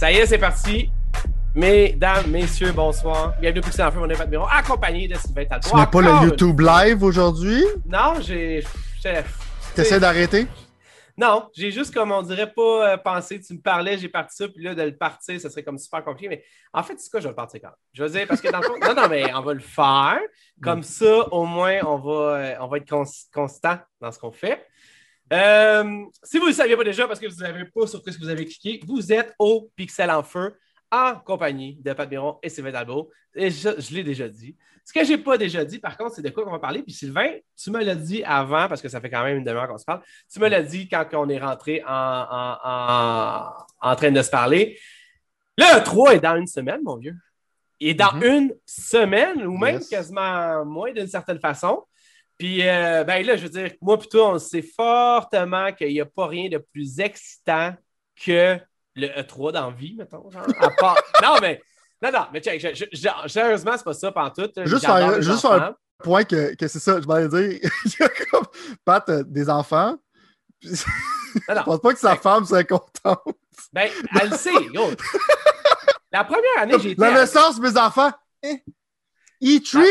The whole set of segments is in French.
Ça y est, c'est parti. Mesdames, messieurs, bonsoir. Bienvenue au Pixel en Feu, mon est Pat Miron, accompagné de Sylvain Talbot. Tu n'as pas le YouTube live aujourd'hui? Non, j'ai... j'ai- T'essaies d'arrêter? Non, j'ai juste, comme on dirait, pas euh, pensé. Tu me parlais, j'ai parti ça, puis là, de le partir, ça serait comme super compliqué. Mais en fait, c'est quoi, je vais le partir quand même. Je veux dire, parce que dans le fond, non, non, mais on va le faire. Comme ça, au moins, on va, euh, on va être cons- constant dans ce qu'on fait. Euh, si vous ne le saviez pas déjà, parce que vous n'avez pas sur ce que vous avez cliqué, vous êtes au Pixel en Feu en compagnie de Pat Miron et Sylvain Dalbo. Et je, je l'ai déjà dit. Ce que je n'ai pas déjà dit, par contre, c'est de quoi on va parler. Puis Sylvain, tu me l'as dit avant, parce que ça fait quand même une demi-heure qu'on se parle. Tu me l'as dit quand on est rentré en, en, en- en train de se parler. Le 3 est dans une semaine, mon vieux. Est dans Mhm. une semaine, ou même Yes. quasiment moins d'une certaine façon. Puis, euh, ben là, je veux dire, moi, plutôt, on sait fortement qu'il n'y a pas rien de plus excitant que le E3 dans la vie, mettons. Genre, à part... non, mais. Non, non, mais check, je- je- je- sérieusement, c'est pas ça, pantoute. Juste faire- juste enfants. faire- Point que, que c'est ça, je m'allais dire. Il y a comme Pat euh, des enfants. Puis- Non, non. Je pense pas que sa Ouais. femme serait contente. Ben, elle le sait, yo. La première année, j'ai été. La à- naissance, mes enfants. Eh? E3?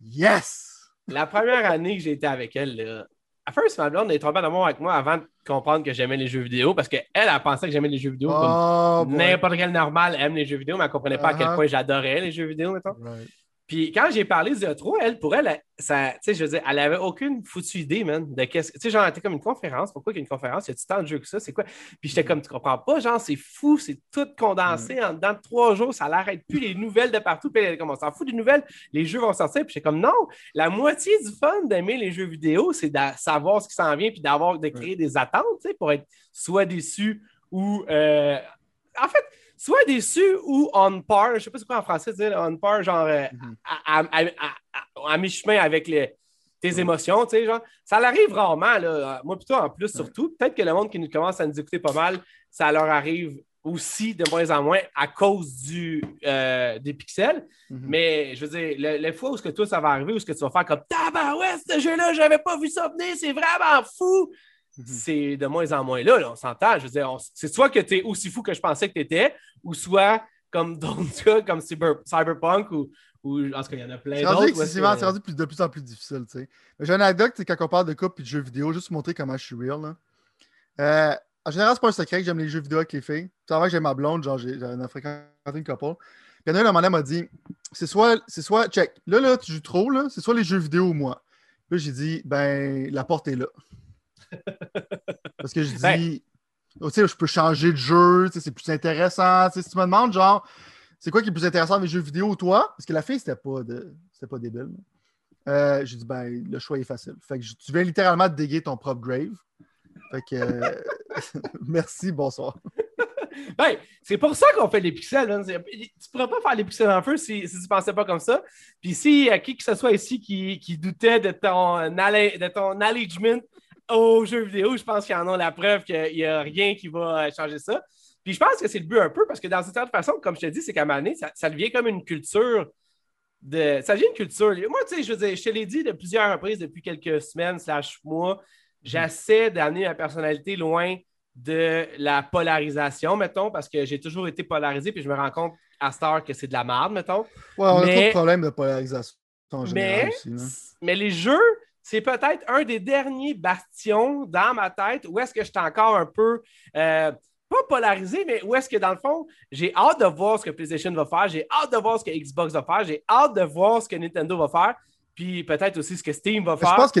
Yes! La première année que j'ai été avec elle, là, à first, ma blonde est tombée en amour avec moi avant de comprendre que j'aimais les jeux vidéo parce qu'elle, elle, pensait que j'aimais les jeux vidéo Oh, n'importe quel normal aime les jeux vidéo, mais elle ne comprenait pas à quel Uh-huh. point j'adorais les jeux vidéo, mettons. Right. Puis quand j'ai parlé du E3, elle, pour elle, ça, tu sais, je veux dire, elle avait aucune foutue idée, man, de qu'est-ce que. Tu sais, genre, c'était comme une conférence. Pourquoi qu'il y a une conférence? Y a-tu tant de jeux que ça? C'est quoi? Puis j'étais comme, tu comprends pas, genre, c'est fou, c'est tout condensé en dedans de trois jours, ça n'arrête plus, les nouvelles de partout. Puis elle, comme, on s'en fout des nouvelles, les jeux vont sortir. Puis j'étais comme, non, la moitié du fun d'aimer les jeux vidéo, c'est de savoir ce qui s'en vient, puis d'avoir, de créer des attentes, tu sais, pour être soit déçu ou. euh, En fait, soit déçu ou on par, je sais pas c'est quoi en français dire, on par, genre euh, Mhm. à, à- à- à- à mi-chemin avec les- tes émotions, tu sais, genre. Ça l'arrive rarement, là. Moi, plutôt en plus, surtout. Peut-être que le monde qui nous commence à nous écouter pas mal, ça leur arrive aussi de moins en moins à cause du, euh, des pixels. Mhm. Mais je veux dire, le- les fois où ce que toi, ça va arriver, où ce que tu vas faire comme Tabarouette, ce jeu-là, j'avais pas vu ça venir, c'est vraiment fou. Mhm. C'est de moins en moins là, là, on s'entend. Je veux dire, on- c'est soit que tu es aussi fou que je pensais que tu étais, ou soit comme d'autres cas, comme Cyber- Cyberpunk, ou, ou en tout cas, il y en a plein C'est d'autres. que- c'est rendu plus- de plus en plus difficile. tu sais. J'ai une anecdote, c'est quand on parle de couple et de jeux vidéo, juste pour montrer comment je suis real. là. Euh, en général, c'est pas un secret que j'aime les jeux vidéo avec les filles. Tu savais que j'ai ma blonde, genre, ai fréquenté une couple. Puis il y en a un moment m'a dit c'est soit, c'est soit, check, là, là, tu joues trop, là, c'est soit les jeux vidéo ou moi. Puis là, j'ai dit ben, la porte est là. Parce que je dis, Ben. oh, tu sais, je peux changer de jeu, tu sais, c'est plus intéressant. Tu sais, si tu me demandes, genre, c'est quoi qui est plus intéressant dans les jeux vidéo ou toi? Parce que la fille, c'était pas, de... pas débile. Euh, j'ai dit, ben, le choix est facile. Fait que tu viens littéralement de déguer ton propre grave. Fait que, euh, merci, bonsoir. Ben, c'est pour ça qu'on fait les pixels. hein. Tu pourrais pas faire les pixels en feu si, si tu pensais pas comme ça. Puis si euh, qui que ce soit ici qui, qui doutait de ton, de ton aux jeux vidéo, je pense qu'ils en ont la preuve qu'il n'y a rien qui va euh, changer ça. Puis je pense que c'est le but un peu parce que dans une certaine façon, comme je te dis, c'est qu'à donné, ça, ça devient comme une culture. De, ça devient une culture. Moi, tu sais, je veux dire, je te l'ai dit de plusieurs reprises depuis quelques semaines, slash mois, j'essaie d'amener ma personnalité loin de la polarisation, mettons, parce que j'ai toujours été polarisé, puis je me rends compte à cette heure que c'est de la merde, mettons. Ouais, on a Mais- trop de problèmes de polarisation en général Mais, aussi. là. mais les jeux, c'est peut-être un des derniers bastions dans ma tête où est-ce que je suis encore un peu, euh, pas polarisé, mais où est-ce que dans le fond, j'ai hâte de voir ce que PlayStation va faire, j'ai hâte de voir ce que Xbox va faire, j'ai hâte de voir ce que Nintendo va faire, puis peut-être aussi ce que Steam va Mais Je faire. pense que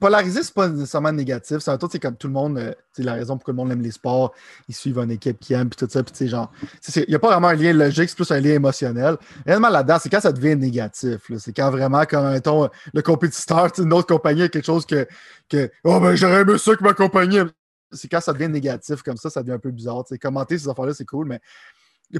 polariser, c'est pas nécessairement négatif. C'est un truc, c'est comme tout le monde, euh, c'est la raison pourquoi le monde aime les sports, ils suivent une équipe qui aime, puis tout ça, puis tu genre, il n'y a pas vraiment un lien logique, c'est plus un lien émotionnel. Réellement là-dedans, c'est quand ça devient négatif. C'est quand vraiment, comme, mettons, le compétiteur, tu sais, une autre compagnie a quelque chose que, que oh ben j'aurais aimé ça que ma compagnie. aime. C'est quand ça devient négatif comme ça, ça devient un peu bizarre. Commenter ces affaires-là, c'est cool, mais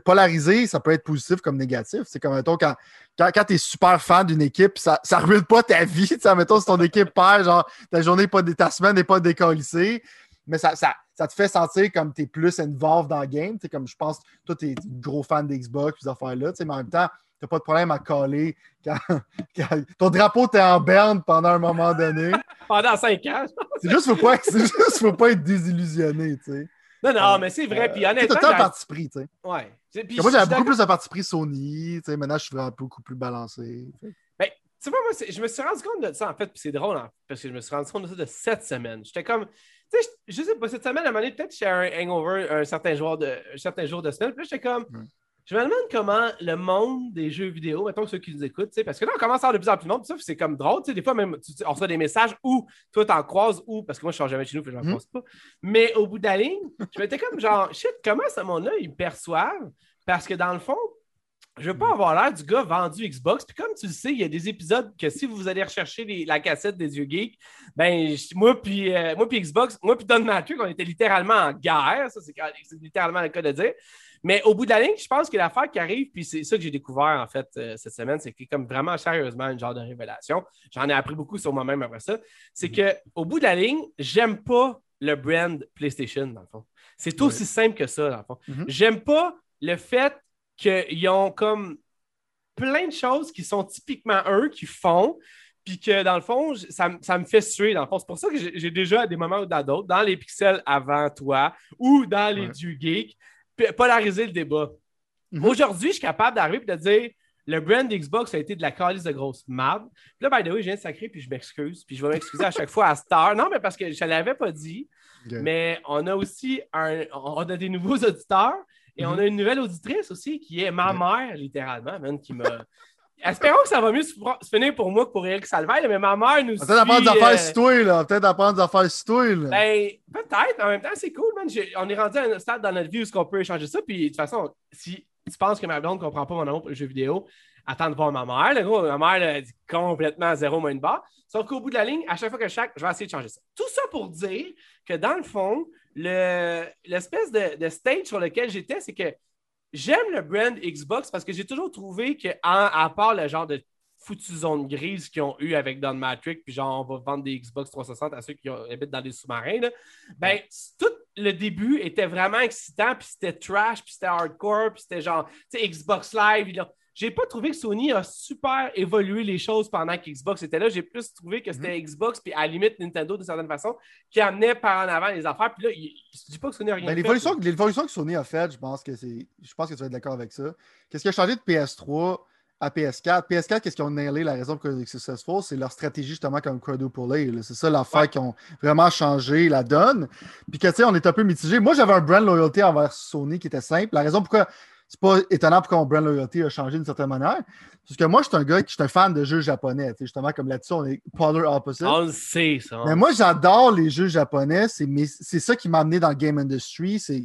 polariser, ça peut être positif comme négatif. C'est comme, mettons, quand, quand, quand tu es super fan d'une équipe, ça ne ruine pas ta vie. Mettons, si ton équipe perd, genre, ta journée, pas, ta semaine n'est pas décollissée, mais ça, ça, ça te fait sentir comme tu es plus involved dans le game. Tu sais, comme je pense, toi, tu es gros fan d'Xbox, ces affaires-là, mais en même temps, tu n'as pas de problème à coller quand, quand ton drapeau t'es en berne pendant un moment donné. Pendant cinq ans. C'est juste, faut pas, c'est juste, faut pas être désillusionné, tu sais. Non, non, mais c'est vrai. Puis C'est honnêtement. tout le temps parti pris, tu sais. Ouais. Puis Moi, j'avais beaucoup plus de parti pris Sony, maintenant, je suis vraiment beaucoup plus balancé. Ben, tu vois, moi, je me suis rendu compte de ça, en fait, puis c'est drôle, hein, parce que je me suis rendu compte de ça de cette semaine. J'étais comme, tu sais, je, je sais pas, cette semaine, à un moment donné, peut-être que j'étais un hangover un certain jour de, un certain jour de semaine, puis j'étais comme. Je me demande comment le monde des jeux vidéo, mettons ceux qui nous écoutent, parce que là, on commence à avoir de plus en plus de monde, ça, c'est comme drôle, tu sais, des fois, même, tu- tu- on reçoit des messages où toi, t'en croises, ou, parce que moi, je ne jamais chez nous, puis je n'en Mhm. croise pas, mais au bout de la ligne, je m'étais comme, genre, shit, comment ce monde-là, ils me perçoivent? Parce que dans le fond, je veux pas avoir l'air du gars vendu Xbox. Puis comme tu le sais, il y a des épisodes que si vous allez rechercher les- la cassette des yeux geeks, ben moi puis euh, moi puis Xbox, moi puis Don Matrix, on était littéralement en guerre. Ça, c'est c'est littéralement le cas de dire. Mais au bout de la ligne, je pense que l'affaire qui arrive, puis c'est ça que j'ai découvert en fait euh, cette semaine, c'est que comme vraiment sérieusement une genre de révélation. J'en ai appris beaucoup sur moi-même après ça. C'est que au bout de la ligne, j'aime pas le brand PlayStation, dans le fond. C'est aussi simple que ça, dans le fond. Mhm. J'aime pas le fait qu'ils ont comme plein de choses qui sont typiquement eux qui font, puis que dans le fond, ça, ça me fait suer. Dans le fond, c'est pour ça que j'ai déjà à des moments ou dans d'autres, dans les pixels avant toi ou dans les Ouais. du geek, p- polariser le débat. Mhm. Aujourd'hui, je suis capable d'arriver et de dire le brand Xbox a été de la calice de grosse merde. Puis là, by the way, je viens de sacrer, puis je m'excuse, puis je vais m'excuser à chaque fois à Star. Non, mais parce que je ne l'avais pas dit. Mais on a aussi un, on a des nouveaux auditeurs et on a une nouvelle auditrice aussi qui est ma Mhm. mère, littéralement, man, qui m'a. Espérons que ça va mieux se, finir pour moi que pour Eric Salvaille, mais ma mère nous peut-être apprendre des affaires euh, là. Peut-être apprendre des affaires là. ben, peut-être. En même temps, c'est cool, man. On est rendu à un stade dans notre vie où on peut échanger ça. Puis, de toute façon, si tu penses que ma blonde ne comprend pas mon amour pour les jeux vidéo, attends de voir ma mère. Le gros, ma mère, là, dit complètement zéro moins une barre. Sauf qu'au bout de la ligne, à chaque fois que je chaque, je vais essayer de changer ça. Tout ça pour dire que, dans le fond, le- l'espèce de, de stage sur lequel j'étais, c'est que j'aime le brand Xbox parce que j'ai toujours trouvé que, en- à part le genre de foutue zone grise qu'ils ont eu avec Don Matrix, puis genre, on va vendre des Xbox 360 à ceux qui habitent dans des sous-marins, ben, tout le début était vraiment excitant, puis c'était trash, puis c'était hardcore, puis c'était genre, tu sais, Xbox Live. J'ai pas trouvé que Sony a super évolué les choses pendant que Xbox était là. J'ai plus trouvé que c'était Xbox, puis à la limite Nintendo d'une certaine façon, qui amenait par en avant les affaires. Puis là, il- je dis pas que Sony a rien Ben, fait. l'évolution, l'évolution que Sony a faite, je pense que c'est. Je pense que tu vas être d'accord avec ça. Qu'est-ce qui a changé de PS3 à PS4? PS4, qu'est-ce qu'ils ont nailé la raison pour laquelle c'est successful? C'est leur stratégie justement comme A. là. C'est ça l'affaire Ouais. qui ont vraiment changé la donne. Puis que tu sais, on est un peu mitigé. Moi, j'avais un brand loyalty envers Sony qui était simple. La raison pourquoi c'est pas étonnant pourquoi mon brand loyalty a changé d'une certaine manière. Parce que moi, je suis un gars qui suis un fan de jeux japonais. Justement, comme là-dessus, on est polar opposite. On le sait, ça. Mais moi, j'adore les jeux japonais. C'est ça qui m'a amené dans le game industry. C'est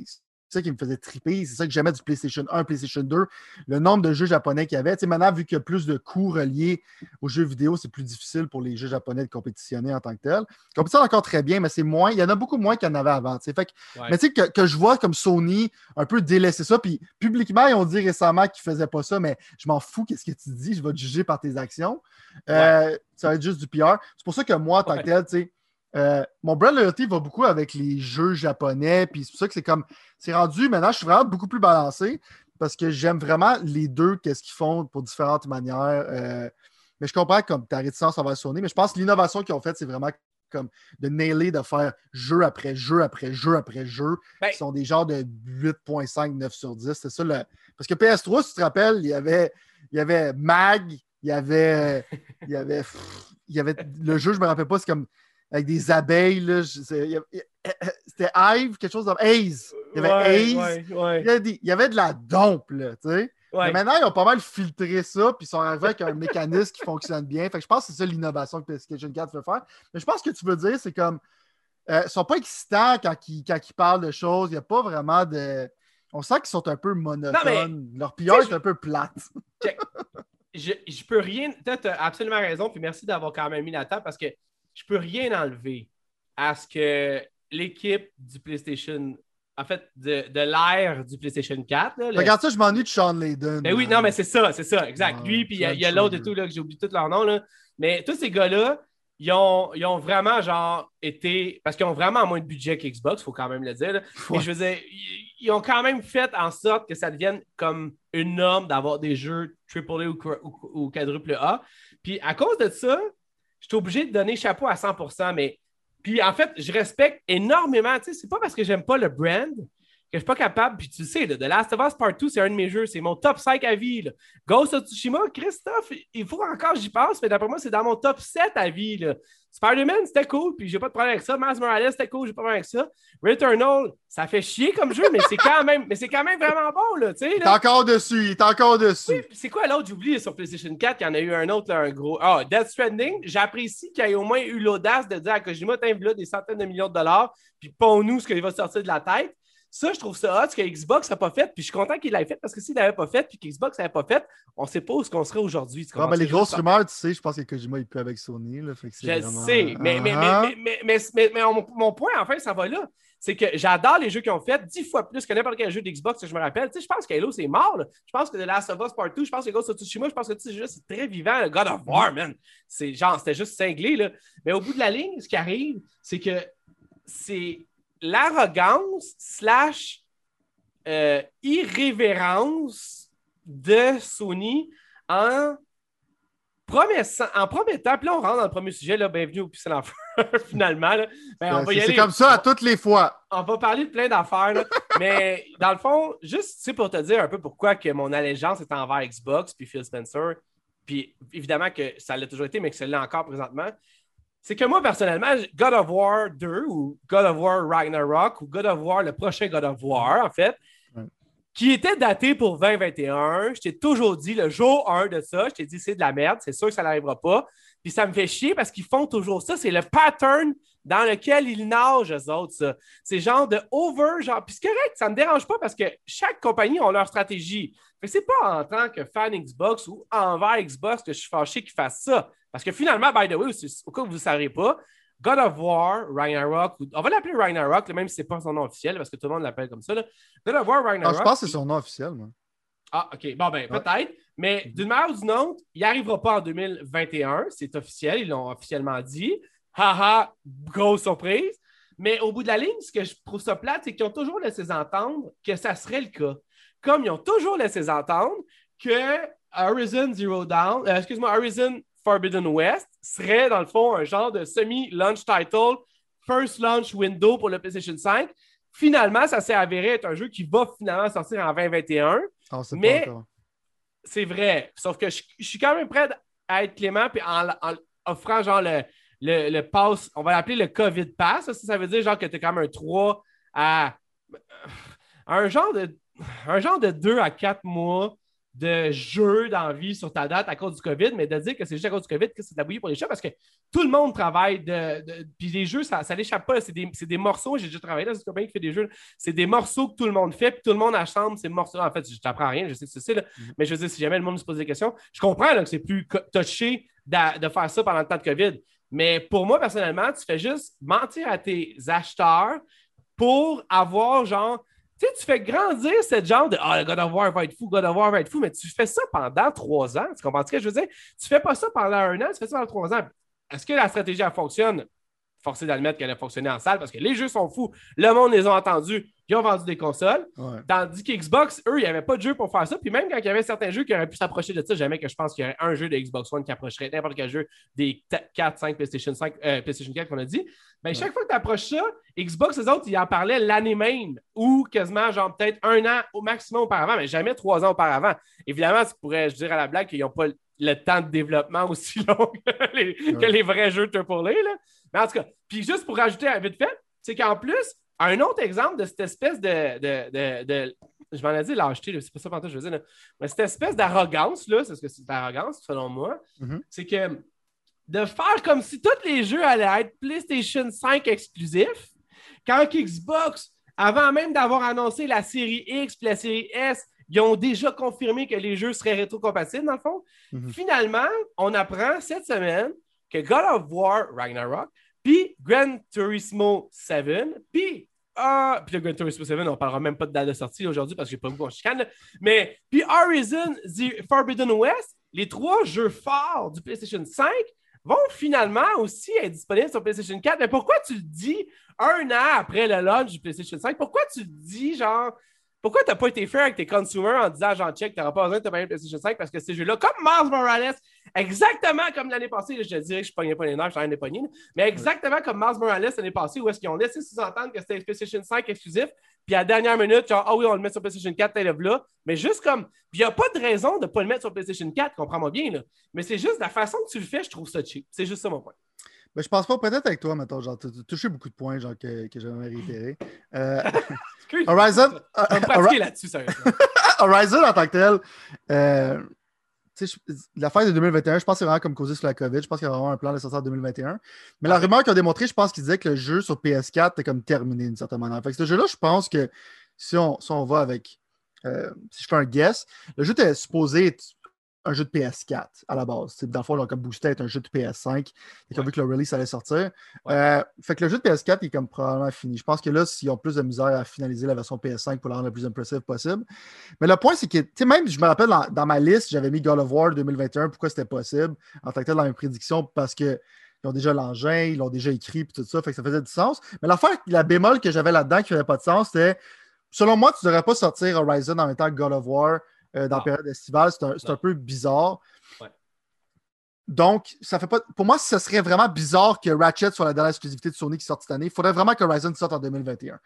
ça qui me faisait triper. C'est ça que j'aimais du PlayStation 1, PlayStation 2. Le nombre de jeux japonais qu'il y avait. Tu sais, maintenant, vu qu'il y a plus de coûts reliés aux jeux vidéo, c'est plus difficile pour les jeux japonais de compétitionner en tant que tel. Ils compétitionnent encore très bien, mais c'est moins. Il y en a beaucoup moins qu'il y en avait avant. tu sais. Fait que- Ouais. Mais tu sais, que, que je vois comme Sony un peu délaisser ça. Puis publiquement, ils ont dit récemment qu'ils ne faisaient pas ça, mais je m'en fous. Qu'est-ce que tu dis? Je vais te juger par tes actions. Euh, Ça va être juste du PR. C'est pour ça que moi, en tant que tel, tu sais, euh, mon brand loyalty va beaucoup avec les jeux japonais. Puis c'est pour ça que c'est comme. C'est rendu. Maintenant, je suis vraiment beaucoup plus balancé parce que j'aime vraiment les deux, qu'est-ce qu'ils font pour différentes manières. Euh, mais je comprends comme ta réticence envers Sony, mais je pense que l'innovation qu'ils ont faite, c'est vraiment comme de nailer, de faire jeu après jeu après jeu après jeu. Ben- qui sont des genres de 8.5, 9 sur 10. C'est ça le. Parce que PS3, si tu te rappelles, il y avait, il y avait Mag, il y avait. Il y avait. pff, il y avait le jeu, je me rappelle pas, c'est comme avec des abeilles. là, C'était Hive, quelque chose comme Haze. Il y avait Ouais, Haze. ouais, ouais, Il, y avait des- il y avait de la dompe, là, tu sais. Mais maintenant, ils ont pas mal filtré ça, puis ils sont arrivés avec un mécanisme qui fonctionne bien. Fait que je pense que c'est ça l'innovation que PlayStation 4 veut faire. Mais je pense que tu veux dire, c'est comme. euh, ils sont pas excitants quand ils, quand ils parlent de choses. Il n'y a pas vraiment de. On sent qu'ils sont un peu monotones. Leur sais, est un peu plate. je, je peux rien. Tu as absolument raison, puis merci d'avoir quand même mis la table parce que je peux rien enlever à ce que l'équipe du PlayStation, en fait, de, de l'ère du PlayStation 4. là, le- Regarde ça, je m'ennuie de Sean Layden. Ben oui, non, mais c'est ça, c'est ça, exact. Lui, puis il y a, l'autre et tout, là, que j'ai oublié tous leurs noms, là. Mais tous ces gars-là, ils ont, ils ont vraiment, genre, été. Parce qu'ils ont vraiment moins de budget qu'Xbox, il faut quand même le dire. Ouais. Et je veux dire, ils, ils ont quand même fait en sorte que ça devienne comme une norme d'avoir des jeux AAA ou, ou quadruple A. Puis à cause de ça, je suis obligé de donner chapeau à 100%, mais. Puis en fait, je respecte énormément. Tu sais, c'est pas parce que j'aime pas le brand que je suis pas capable, puis tu sais, The Last of Us Part 2, c'est un de mes jeux, c'est mon top 5 à vie. Là. Ghost of Tsushima, Christophe, il faut encore j'y passe, mais d'après moi, c'est dans mon top 7 à vie. Spider-Man, c'était cool, puis j'ai pas de problème avec ça. Miles Morales, c'était cool, j'ai pas de problème avec ça. Returnal, ça fait chier comme jeu, mais c'est quand même, mais c'est quand même vraiment bon, là, tu sais. Est encore dessus, il est encore dessus. c'est quoi l'autre, j'oublie, sur PlayStation 4, il y en a eu un autre, là, un gros. Ah, Death Stranding, j'apprécie qu'il ait au moins eu l'audace de dire à Kojima, t'as là des centaines de millions de dollars, puis pas nous ce qu'il va sortir de la tête. Ça, je trouve ça hot, ce que Xbox n'a pas fait. Puis je suis content qu'il l'ait fait parce que s'il l'avait pas fait, puis qu'Xbox l'avait pas fait, on ne sait pas où qu'on serait aujourd'hui. Ah, ben, les grosses rumeurs, tu sais, je pense que Kojima est plus avec Sony. Là, fait que je sais, mais, mais, mais, mais, mais, mon, point, en fait, ça va là. C'est que j'adore les jeux qu'ils ont fait dix fois plus que n'importe quel jeu d'Xbox que je me rappelle. Tu sais, je pense qu'Halo, c'est mort. Je pense que The Last of Us Part 2, je pense que Ghost of Tsushima, je pense que ce jeu c'est très vivant. Le God of War, man. C'est genre, c'était juste cinglé. Là. Mais au bout de la ligne, ce qui arrive, c'est que c'est l'arrogance slash euh, irrévérence de Sony en promettant, en promettant, puis là on rentre dans le premier sujet, là, bienvenue au Pixel finalement. Ben, c'est comme ça à toutes les fois. On va parler de plein d'affaires, mais dans le fond, juste pour te dire un peu pourquoi que mon allégeance est envers Xbox puis Phil Spencer, puis évidemment que ça l'a toujours été, mais que ça l'est encore présentement, c'est que moi, personnellement, God of War 2 ou God of War Ragnarok ou God of War, le prochain God of War, en fait, qui était daté pour 2021. Je t'ai toujours dit, le jour 1 de ça, je t'ai dit, c'est de la merde, c'est sûr que ça n'arrivera pas. Puis ça me fait chier parce qu'ils font toujours ça. C'est le pattern dans lequel ils nagent, eux autres, ça. C'est genre de over, genre. Puis c'est correct, ça me dérange pas parce que chaque compagnie a leur stratégie. Mais c'est pas en tant que fan Xbox ou envers Xbox que je suis fâché qu'ils fassent ça. Parce que finalement, by the way, au cas où vous ne savez pas, God of War, Ragnarok, on va l'appeler Ragnarok, même si ce n'est pas son nom officiel, parce que tout le monde l'appelle comme ça. God of War, Ragnarok. Ah, je pense que c'est son nom officiel, moi. Ah, OK. Bon, ben, peut-être. Mais d'une manière ou d'une autre, il n'arrivera pas en 2021. C'est officiel. Ils l'ont officiellement dit. Haha, grosse surprise. Mais au bout de la ligne, ce que je trouve ça plate, c'est qu'ils ont toujours laissé entendre que ça serait le cas. Comme ils ont toujours laissé entendre que Horizon Zero Dawn, euh, excuse-moi, Horizon Forbidden West serait, dans le fond, un genre de semi-launch title, first launch window pour le PlayStation 5. Finalement, ça s'est avéré être un jeu qui va finalement sortir en 2021. Ah, mais c'est vrai. Sauf que je, suis quand même prêt à être clément puis en, offrant genre le, le, pass, on va l'appeler le COVID Pass. Ça, ça veut dire genre que tu es quand même un 3 à un genre de un genre de 2 à 4 mois de jeux d'envie sur ta date à cause du COVID, mais de dire que c'est juste à cause du COVID que c'est de la bouillie pour les chats parce que tout le monde travaille. De, puis les jeux, ça, ça n'échappe pas. C'est des, des, morceaux. J'ai déjà travaillé dans une compagnie qui fait des jeux. C'est des morceaux que tout le monde fait, puis tout le monde achète ces morceaux. En fait, je t'apprends rien, je sais que c'est là. Mm-hmm. Mais je veux dire, si jamais le monde se pose des questions, je comprends que c'est plus touché de, de faire ça pendant le temps de COVID. Mais pour moi, personnellement, tu fais juste mentir à tes acheteurs pour avoir genre tu sais, tu fais grandir cette genre de Ah, le God of War va être fou, God of War va être fou, mais tu fais ça pendant trois ans. Tu comprends ce que je veux dire? Tu fais pas ça pendant un an, tu fais ça pendant trois ans. Est-ce que la stratégie, elle fonctionne? Forcé d'admettre qu'elle a fonctionné en salle parce que les jeux sont fous. Le monde les a entendus. Ils ont vendu des consoles. Tandis qu'Xbox, eux, il n'y avait pas de jeu pour faire ça. Puis même quand il y avait certains jeux qui auraient pu s'approcher de ça, jamais que je pense qu'il y aurait un jeu de Xbox One qui approcherait n'importe quel jeu des 4, 5 PlayStation 5, euh, PlayStation 4 qu'on a dit. Ben, chaque fois que tu approches ça, Xbox, les autres, ils en parlaient l'année même ou quasiment, genre, peut-être un an au maximum auparavant, mais jamais trois ans auparavant. Évidemment, tu pourrais, je dire à la blague qu'ils n'ont pas le temps de développement aussi long que les, vrais jeux AAA. Là. Mais en tout cas, puis juste pour rajouter un vite fait, c'est qu'en plus, un autre exemple de cette espèce de. de, je m'en ai dit lâcheté, c'est pas ça que je veux dire. Mais cette espèce d'arrogance, là, c'est ce que c'est d'arrogance, selon moi, mm-hmm. c'est que de faire comme si tous les jeux allaient être PlayStation 5 exclusifs, quand Xbox, avant même d'avoir annoncé la série X et la série S, ils ont déjà confirmé que les jeux seraient rétrocompatibles, dans le fond. Mhm. Finalement, on apprend cette semaine que God of War Ragnarok, puis Gran Turismo 7, puis ah, puis le Gran Turismo 7, on ne parlera même pas de date de sortie aujourd'hui parce que j'ai pas beaucoup en chicane. Mais puis Horizon Forbidden West, les trois jeux forts du PlayStation 5 vont finalement aussi être disponibles sur PlayStation 4. Mais pourquoi tu le dis un an après le launch du PlayStation 5? Pourquoi tu le dis genre pourquoi t'as pas été fair avec tes consumers en disant, genre, check, t'auras pas besoin de te payer PlayStation 5 parce que ces jeux-là, comme Mars Morales, exactement comme l'année passée, je te dirais que je pognais pas les nerfs, je rien des mais exactement comme Mars Morales l'année passée, où est-ce qu'ils ont laissé sous-entendre que c'était PlayStation 5 exclusif, puis à la dernière minute, genre, ah oui, on le met sur PlayStation 4, t'es là. Mais juste comme, il n'y a pas de raison de ne pas le mettre sur PlayStation 4, comprends-moi bien, là. Mais c'est juste la façon que tu le fais, je trouve ça cheap. C'est juste ça mon point. Mais je pense pas, peut-être avec toi, mettons, genre, tu as touché beaucoup de points, genre, que, que j'aimerais réitérer. Euh, Horizon. Là-dessus, Horizon en tant que tel, euh, la fin de 2021, je pense que c'est vraiment comme causé sur la COVID. Je pense qu'il y a vraiment un plan de sortir en 2021. Mais la rumeur qu'ils ont démontré, je pense qu'ils disaient que le jeu sur PS4 était comme terminé d'une certaine manière. Fait que ce jeu-là, je pense que si on, si on va avec. Euh, si je fais un guess, le jeu était supposé être un jeu de PS4 à la base. Dans le fond, comme Boosted est un jeu de PS5. Et comme vu que le release allait sortir. Euh, fait que le jeu de PS4 est comme probablement fini. Je pense que là, s'ils ont plus de misère à finaliser la version PS5 pour la rendre le plus impressive possible. Mais le point, c'est que, tu sais, même, je me rappelle dans, ma liste, j'avais mis God of War 2021, pourquoi c'était possible en tant que tel dans mes prédictions, parce que ils ont déjà l'engin, ils l'ont déjà écrit, puis tout ça, fait que ça faisait du sens. Mais l'affaire, la bémol que j'avais là-dedans qui n'avait pas de sens, c'était, selon moi, tu ne devrais pas sortir Horizon en même temps que God of War euh, dans la période estivale. C'est un, peu bizarre. Donc, ça fait pas. Pour moi, ce serait vraiment bizarre que Ratchet soit la dernière exclusivité de Sony qui sorte cette année. Il faudrait vraiment que Horizon sorte en 2021.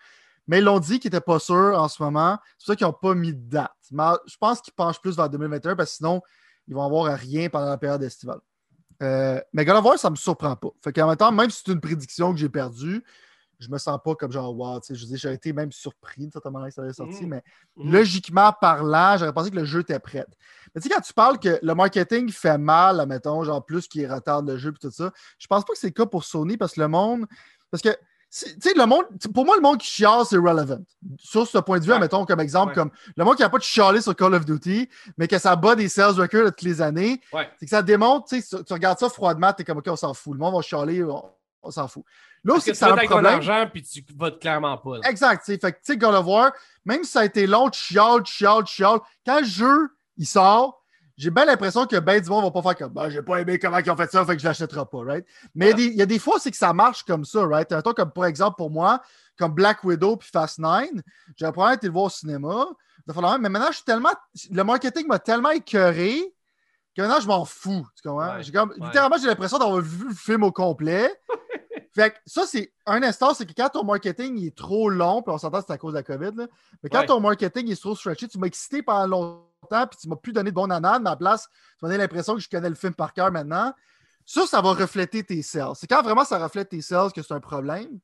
Mais ils l'ont dit qu'ils n'étaient pas sûrs en ce moment. C'est pour ça qu'ils n'ont pas mis de date. Mais je pense qu'ils penchent plus vers 2021 parce que sinon, ils vont avoir rien pendant la période estivale. Euh, mais God of War, ça ne me surprend pas. Fait qu'en même temps, même si c'est une prédiction que j'ai perdue, je me sens pas comme genre, wow, tu sais, j'ai été même surpris de manière que ça avait sorti, mmh. mais mmh. logiquement parlant, j'aurais pensé que le jeu était prêt. Mais tu sais, quand tu parles que le marketing fait mal, mettons, genre plus qu'il retarde le jeu et tout ça, je pense pas que c'est le cas pour Sony parce que le monde. Parce que tu sais, le monde, pour moi, le monde qui chiale, c'est relevant. Sur ce point de vue, mettons comme exemple, comme le monde qui n'a pas de chialer sur Call of Duty, mais que ça bat des sales records toutes les années, c'est que ça démontre, tu sais, tu regardes ça froidement, tu es comme, OK, on s'en fout. Le monde va chialer, on s'en fout. Là aussi, c'est un problème. argent puis tu votes clairement pas. Exact. Fait que, tu sais, God of War, même si ça a été long, tu chiales, tu chiales, tu chiales, quand le jeu, il sort, j'ai bien l'impression que ben du monde va pas faire comme, ben, j'ai pas aimé comment ils ont fait ça, fait que je l'achèterai pas, right? Mais il y, a des fois, c'est que ça marche comme ça, right? Un comme, par exemple, pour moi, comme Black Widow puis Fast 9, j'aurais probablement été le voir au cinéma. Mais maintenant, je suis tellement. Le marketing m'a tellement écœuré maintenant, je m'en fous. Tu comprends? Comme, Littéralement, j'ai l'impression d'avoir vu le film au complet. Fait que ça, c'est un instant, c'est que quand ton marketing est trop long, puis on s'entend que c'est à cause de la COVID, là, mais quand ton marketing est trop stretché, tu m'as excité pendant longtemps, puis tu m'as plus donné de bon ananas, à ma place, tu m'as donné l'impression que je connais le film par cœur maintenant. Ça, ça va refléter tes sales. C'est quand vraiment ça reflète tes sales que c'est un problème.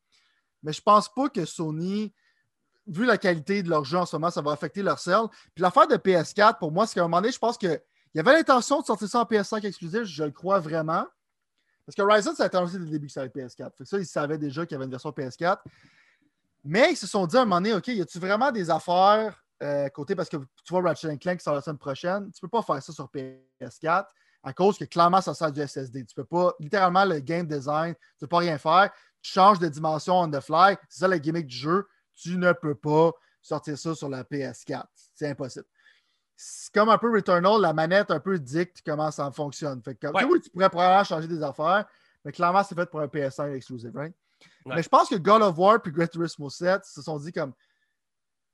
Mais je pense pas que Sony, vu la qualité de leur jeu en ce moment, ça va affecter leur sales. Puis l'affaire de PS4, pour moi, c'est qu'à un moment donné, je pense qu'il y avait l'intention de sortir ça en PS5 exclusif, je le crois vraiment. Parce que Ryzen, ça a été annoncé dès le début que ça allait être PS4. Fait ça, ils savaient déjà qu'il y avait une version PS4. Mais ils se sont dit à un moment donné, OK, y a-tu vraiment des affaires euh, côté parce que tu vois Ratchet Clank sort la semaine prochaine, tu peux pas faire ça sur PS4 à cause que clairement ça sert du SSD. Tu peux pas, littéralement, le game design, tu peux pas rien faire. Tu changes de dimension on the fly. C'est ça le gimmick du jeu. Tu ne peux pas sortir ça sur la PS4. C'est impossible c'est comme un peu Returnal, la manette un peu dicte comment ça fonctionne. Fait que, oui, tu pourrais probablement changer des affaires, mais clairement, c'est fait pour un PS5 exclusive, right? Mais je pense que God of War et Great Turismo 7 se sont dit comme.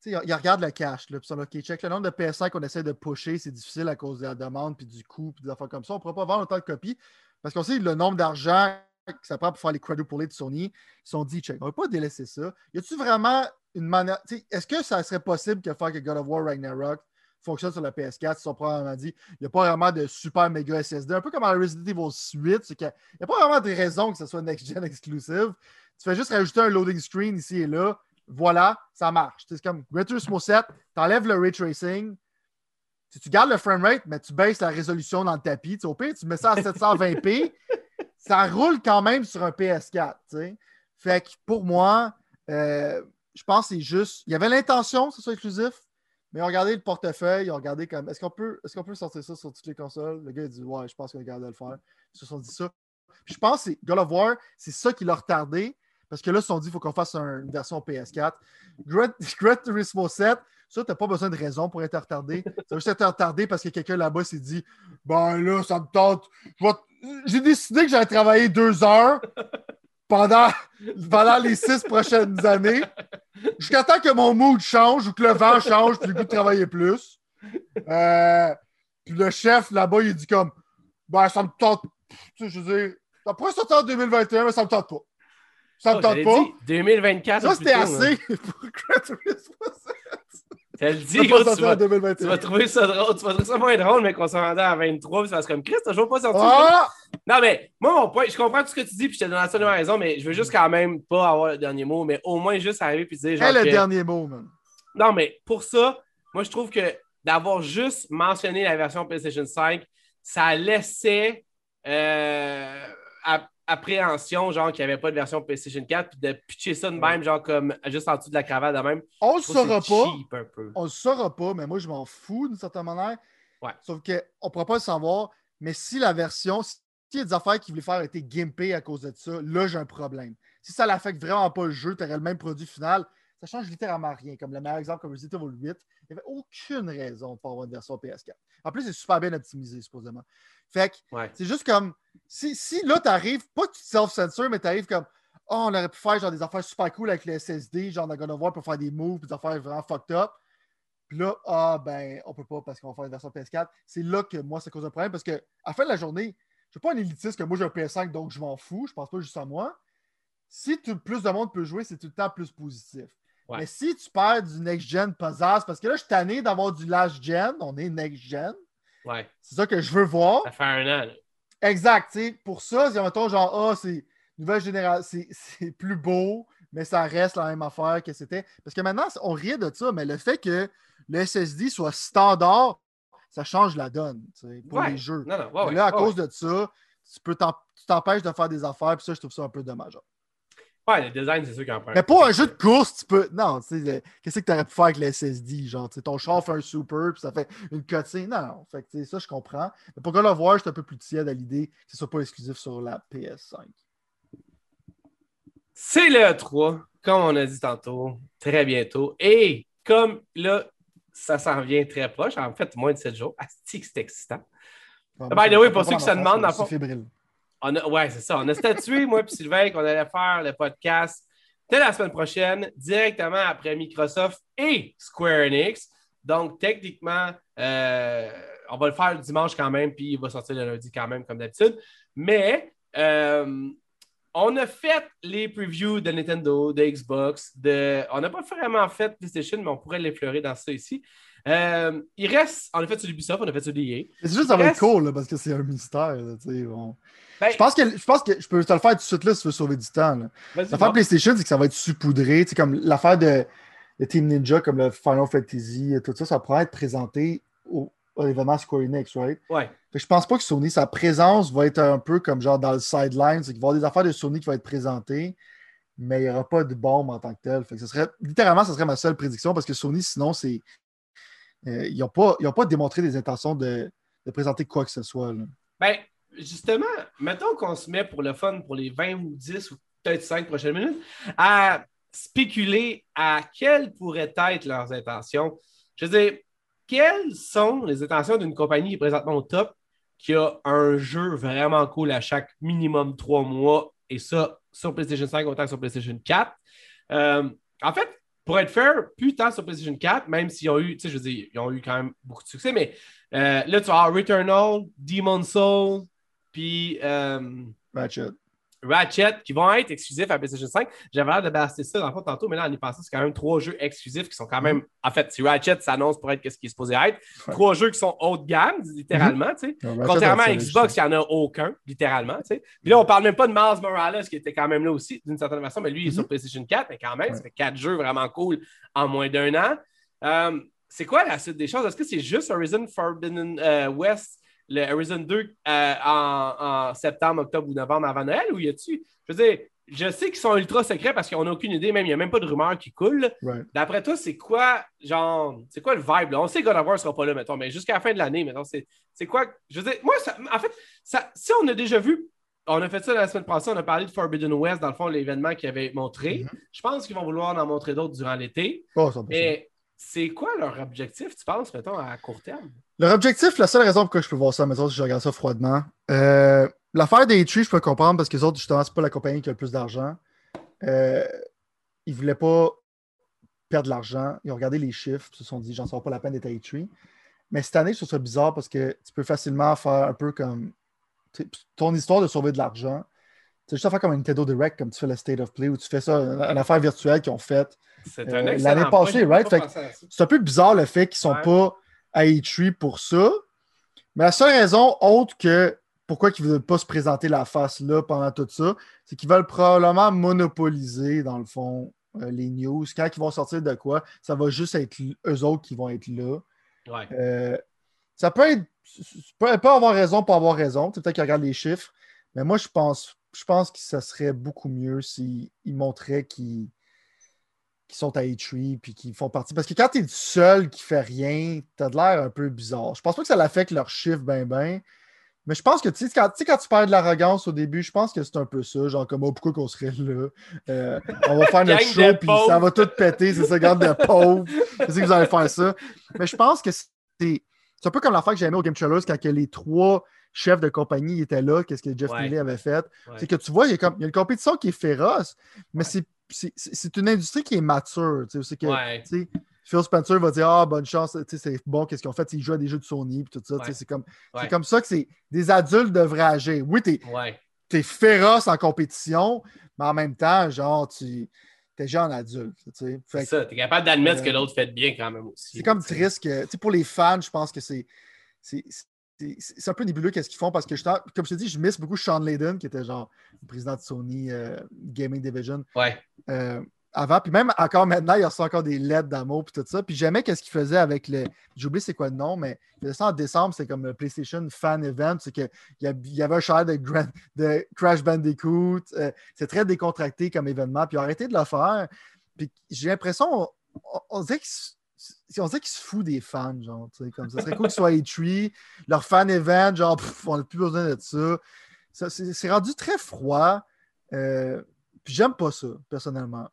Tu sais, ils regardent le cash, là, puis ils sont OK, check le nombre de PS5 qu'on essaie de pusher, c'est difficile à cause de la demande, puis du coût, puis des affaires comme ça. On ne pourra pas vendre autant de copies parce qu'on sait le nombre d'argent que ça prend pour faire les quadruplés de Sony. Ils se sont dit, check, on ne va pas délaisser ça. Y a-tu vraiment une manière. Est-ce que ça serait possible de faire que God of War Ragnarok fonctionne sur la PS4. Ils sont probablement dit il n'y a pas vraiment de super méga SSD. Un peu comme dans Resident Evil 8, c'est qu'il n'y a pas vraiment de raison que ce soit next-gen exclusive. Tu fais juste rajouter un loading screen ici et là. Voilà, ça marche. C'est comme Gran Turismo 7, tu enlèves le ray tracing, tu gardes le framerate, mais tu baisses la résolution dans le tapis. Au pire, tu mets ça à 720p, ça roule quand même sur un PS4. Fait que pour moi, euh, je pense que c'est juste. Il y avait l'intention que ce soit exclusif, mais ils ont regardé le portefeuille, ils ont regardé comme est-ce qu'on peut, est peut sortir ça sur toutes les consoles? Le gars a dit Ouais, je pense qu'on est capable le faire. Ils se sont dit ça. Puis je pense que God of War, c'est ça qui l'a retardé. Parce que là, ils se sont dit qu'il faut qu'on fasse une version PS4. Great, Turismo 7, ça, tu n'as pas besoin de raison pour être retardé. Ça va juste être retardé parce que quelqu'un là-bas s'est dit Ben là, ça me tente. J'ai décidé que j'allais travailler deux heures pendant, pendant les six prochaines années. Jusqu'à temps que mon mood change ou que le vent change, puis le goût de travailler plus. Euh, puis le chef là-bas, il dit comme Ben, ça me tente. Tu sais, je veux dire, ça pourrait sortir en 2021, mais ça me tente pas. Ça me Oh, tente pas. dit 2024. Ça, c'était tôt, assez hein. pour Gran Turismo 7. Tu le dis, gros, tu vas, tu 2021. vas trouver ça drôle. Tu vas trouver ça moins drôle, mais qu'on s'en rendait à 23, puis ça se comme Chris, t'as toujours pas sorti. Ah! Non, mais moi, mon point, je comprends tout ce que tu dis, puis je te donne absolument raison, mais je veux juste quand même pas avoir le dernier mot, mais au moins juste arriver puis dire genre. Que- le dernier mot, man? Non, mais pour ça, moi, je trouve que d'avoir juste mentionné la version PlayStation 5, ça laissait euh, ap- appréhension, genre qu'il n'y avait pas de version PlayStation 4, puis de pitcher ça de même, genre comme juste en dessous de la cravate de même. On le saura pas. On le saura pas, mais moi, je m'en fous d'une certaine manière. Ouais. Sauf qu'on ne pourra pas le savoir. Mais si la version, s'il y a des affaires qui voulaient faire étaient gimpées à cause de ça, là, j'ai un problème. Si ça l'affecte vraiment pas le jeu, tu aurais le même produit final, ça change littéralement rien. Comme le meilleur exemple, comme Resident Evil 8, il n'y avait aucune raison de pas avoir une version PS4. En plus, c'est super bien optimisé, supposément. Fait que Ouais. c'est juste comme, si, si là, tu arrives, pas que tu te self-censure, mais tu arrives comme, oh, on aurait pu faire genre des affaires super cool avec le SSD, genre dans God of War pour faire des moves, des affaires vraiment fucked up. Puis là, ah ben, on peut pas parce qu'on va faire une version PS4. C'est là que moi, ça cause un problème parce que à la fin de la journée, je suis pas un élitiste que moi j'ai un PS5 donc je m'en fous. Je pense pas juste à moi. Si tout, plus de monde peut jouer, c'est tout le temps plus positif. Ouais. Mais si tu perds du next-gen puzzle, parce que là, je suis tanné d'avoir du last-gen, on est next-gen. Ouais. C'est ça que je veux voir. Ça fait un an. là. Exact. Pour ça, si mettons genre, ah, c'est nouvelle génération, c'est- plus beau, mais ça reste la même affaire que c'était. Parce que maintenant, on riait de ça, mais le fait que le SSD soit standard, ça change la donne pour Ouais. les jeux. Non, non, ouais, Mais ouais, là, à cause de ça, tu peux t'empêches de faire des affaires, puis ça, je trouve ça un peu dommage. Ouais, le design, c'est sûr qu'il en prend. Mais pour un jeu de course, tu peux. Non, tu sais, le- qu'est-ce que tu aurais pu faire avec le SSD? Genre, tu sais, ton char fait un super, puis ça fait une cutscene. Non, non. Fait que, tu sais, ça, je comprends. Mais pour God of War, je suis un peu plus tiède à l'idée que ce soit pas exclusif sur la PS5. C'est le 3, comme on a dit tantôt, très bientôt. Et comme là, ça s'en vient très proche, en fait, moins de 7 jours. Asti c'est excitant. Enfin, By the way, pour ceux qui se demandent, dans le c'est fébrile. On a, ouais, c'est ça. On a statué, moi et Sylvain, qu'on allait faire le podcast dès la semaine prochaine, directement après Microsoft et Square Enix. Donc, techniquement, euh, on va le faire le dimanche quand même, puis il va sortir le lundi quand même, comme d'habitude. Mais euh, on a fait les previews de Nintendo, de Xbox, de... on n'a pas vraiment fait PlayStation, mais on pourrait l'effleurer dans ça ici. Euh, il reste, on a fait sur Ubisoft, on a fait sur. Mais C'est juste, ça va être cool, là, parce que c'est un mystère. là, bon. Ben, Je pense que je pense que je peux te le faire tout de suite là si tu veux sauver du temps. L'affaire bon. PlayStation, c'est que ça va être saupoudré. Comme l'affaire de, de Team Ninja, comme le Final Fantasy, tout ça, ça pourrait être présenté au, à l'événement Square Enix, right? Ouais. Fait que je pense pas que Sony, sa présence va être un peu comme genre dans le sideline. C'est qu'il va y avoir des affaires de Sony qui vont être présentées, mais il n'y aura pas de bombe en tant que tel. Fait que ce serait, littéralement, ce serait ma seule prédiction parce que Sony, sinon, c'est. Euh, ils n'ont pas, démontré des intentions de, présenter quoi que ce soit. Ben, justement, mettons qu'on se met pour le fun pour les 20 ou 10 ou peut-être 5 prochaines minutes à spéculer à quelles pourraient être leurs intentions. Je veux dire, quelles sont les intentions d'une compagnie qui est présentement au top, qui a un jeu vraiment cool à chaque minimum 3 mois, et ça sur PlayStation 5 autant que sur PlayStation 4. Euh, en fait, pour être fair, plus sur PlayStation 4, même s'ils ont eu, tu sais, je veux dire, ils ont eu quand même beaucoup de succès, mais euh, là, tu avoir Returnal, Demon's Soul, puis euh, Ratchet. Ratchet, qui vont être exclusifs à PlayStation 5. J'avais l'air de baster ça dans le fond tantôt, mais là, en y pensant, c'est quand même trois jeux exclusifs qui sont quand même. En fait, si Ratchet s'annonce pour être ce qui est supposé être, Ouais. trois jeux qui sont haut de gamme, littéralement, tu sais. Contrairement à Xbox, il n'y en a aucun, littéralement. tu sais. Puis là, on parle même pas de Miles Morales, qui était quand même là aussi, d'une certaine façon, mais lui, il est sur PlayStation 4, mais quand même, Ouais. ça fait quatre jeux vraiment cool en moins d'un an. Euh, c'est quoi la suite des choses? Est-ce que c'est juste Horizon Forbidden euh, West, le Horizon 2 euh, en, en septembre, octobre ou novembre avant Noël, ou y a-tu. Je veux dire, je sais qu'ils sont ultra secrets parce qu'on n'a aucune idée, même il n'y a même pas de rumeurs qui coulent. Right. D'après toi, c'est quoi, genre, c'est quoi le vibe? Là? On sait que God of War ne sera pas là, mettons, mais jusqu'à la fin de l'année, mettons, c'est, c'est quoi? Je veux dire, moi, ça- en fait, ça, si on a déjà vu, on a fait ça la semaine passée, on a parlé de Forbidden West, dans le fond, l'événement qu'ils avaient montré. Je pense qu'ils vont vouloir en montrer d'autres durant l'été. Oh, 100%. Mais c'est quoi leur objectif, tu penses, mettons, à court terme? Leur objectif, la seule raison pourquoi je peux voir ça, mettons, si je regarde ça froidement, euh, l'affaire des Tree, je peux comprendre parce que les autres, justement, c'est pas la compagnie qui a le plus d'argent. Euh, ils voulaient pas perdre de l'argent. Ils ont regardé les chiffres, ils se sont dit, j'en sors pas la peine d'être A3. Mais cette année, je trouve ça bizarre parce que tu peux facilement faire un peu comme ton histoire de sauver de l'argent. C'est juste à faire comme un Nintendo Direct, comme tu fais le State of Play, où tu fais ça, une, affaire virtuelle qu'ils ont faite euh, l'année passée, right? C'est un peu bizarre le fait qu'ils ne sont pas à E3 pour ça. Mais la seule raison, autre que pourquoi ils ne veulent pas se présenter la face là pendant tout ça, c'est qu'ils veulent probablement monopoliser, dans le fond, euh, les news. Quand ils vont sortir de quoi, ça va juste être eux autres qui vont être là. Euh, ça peut être. Peut, avoir raison pour avoir raison. Peut-être qu'ils regardent les chiffres. Mais moi, je pense, je pense que ça serait beaucoup mieux s'ils montraient qu'ils sont à E3 puis qu'ils font partie. Parce que quand tu es le seul qui fait rien, tu as de l'air un peu bizarre. Je pense pas que ça l'affecte leurs chiffres ben ben. Mais je pense que tu sais, quand, quand, tu parles de l'arrogance au début, je pense que c'est un peu ça. Genre, comme, oh, pourquoi qu'on serait là? Euh, on va faire notre show, puis ça va tout péter. C'est ça, garde de pauvres. C'est que vous allez faire ça. Mais je pense que c'est un peu comme l'affaire que j'ai aimé au Game Challenge quand les trois chefs de compagnie étaient là, qu'est-ce que Jeff ouais. avait fait. C'est que tu vois, il y, a comme, il y, a une compétition qui est féroce, mais c'est une industrie qui est mature. C'est que, Phil Spencer va dire Ah, bonne chance, c'est bon, qu'est-ce qu'ils ont fait? Ils jouent à des jeux de Sony et tout ça. C'est comme, comme ça que des adultes devraient agir. Oui, tu es, féroce en compétition, mais en même temps, genre, tu es jeune adulte. C'est ça, tu es capable d'admettre ce que euh, l'autre fait bien quand même aussi. C'est comme triste que, pour les fans, je pense que c'est c'est un peu nébuleux qu'est-ce qu'ils font parce que, je, comme je te dis, je miss beaucoup Sean Layden, qui était genre le président de Sony euh, Gaming Division. Ouais. Euh, avant, puis même encore maintenant, il reçoit encore des lettres d'amour puis tout ça. Puis j'aimais qu'est-ce qu'il faisait avec le. J'oublie c'est quoi le nom, mais il faisait ça en décembre, c'est comme le PlayStation Fan Event. C'est qu'il y avait un char de, de Crash Bandicoot. Euh, c'est très décontracté comme événement. Puis arrêté de le faire. Puis j'ai l'impression, on, dirait qu'il se fout des fans, genre, tu sais, comme ça. serait cool qu'ils soient E3, leur fan event, genre, on n'a plus besoin de ça. ça c'est rendu très froid. Euh, puis j'aime pas ça, personnellement.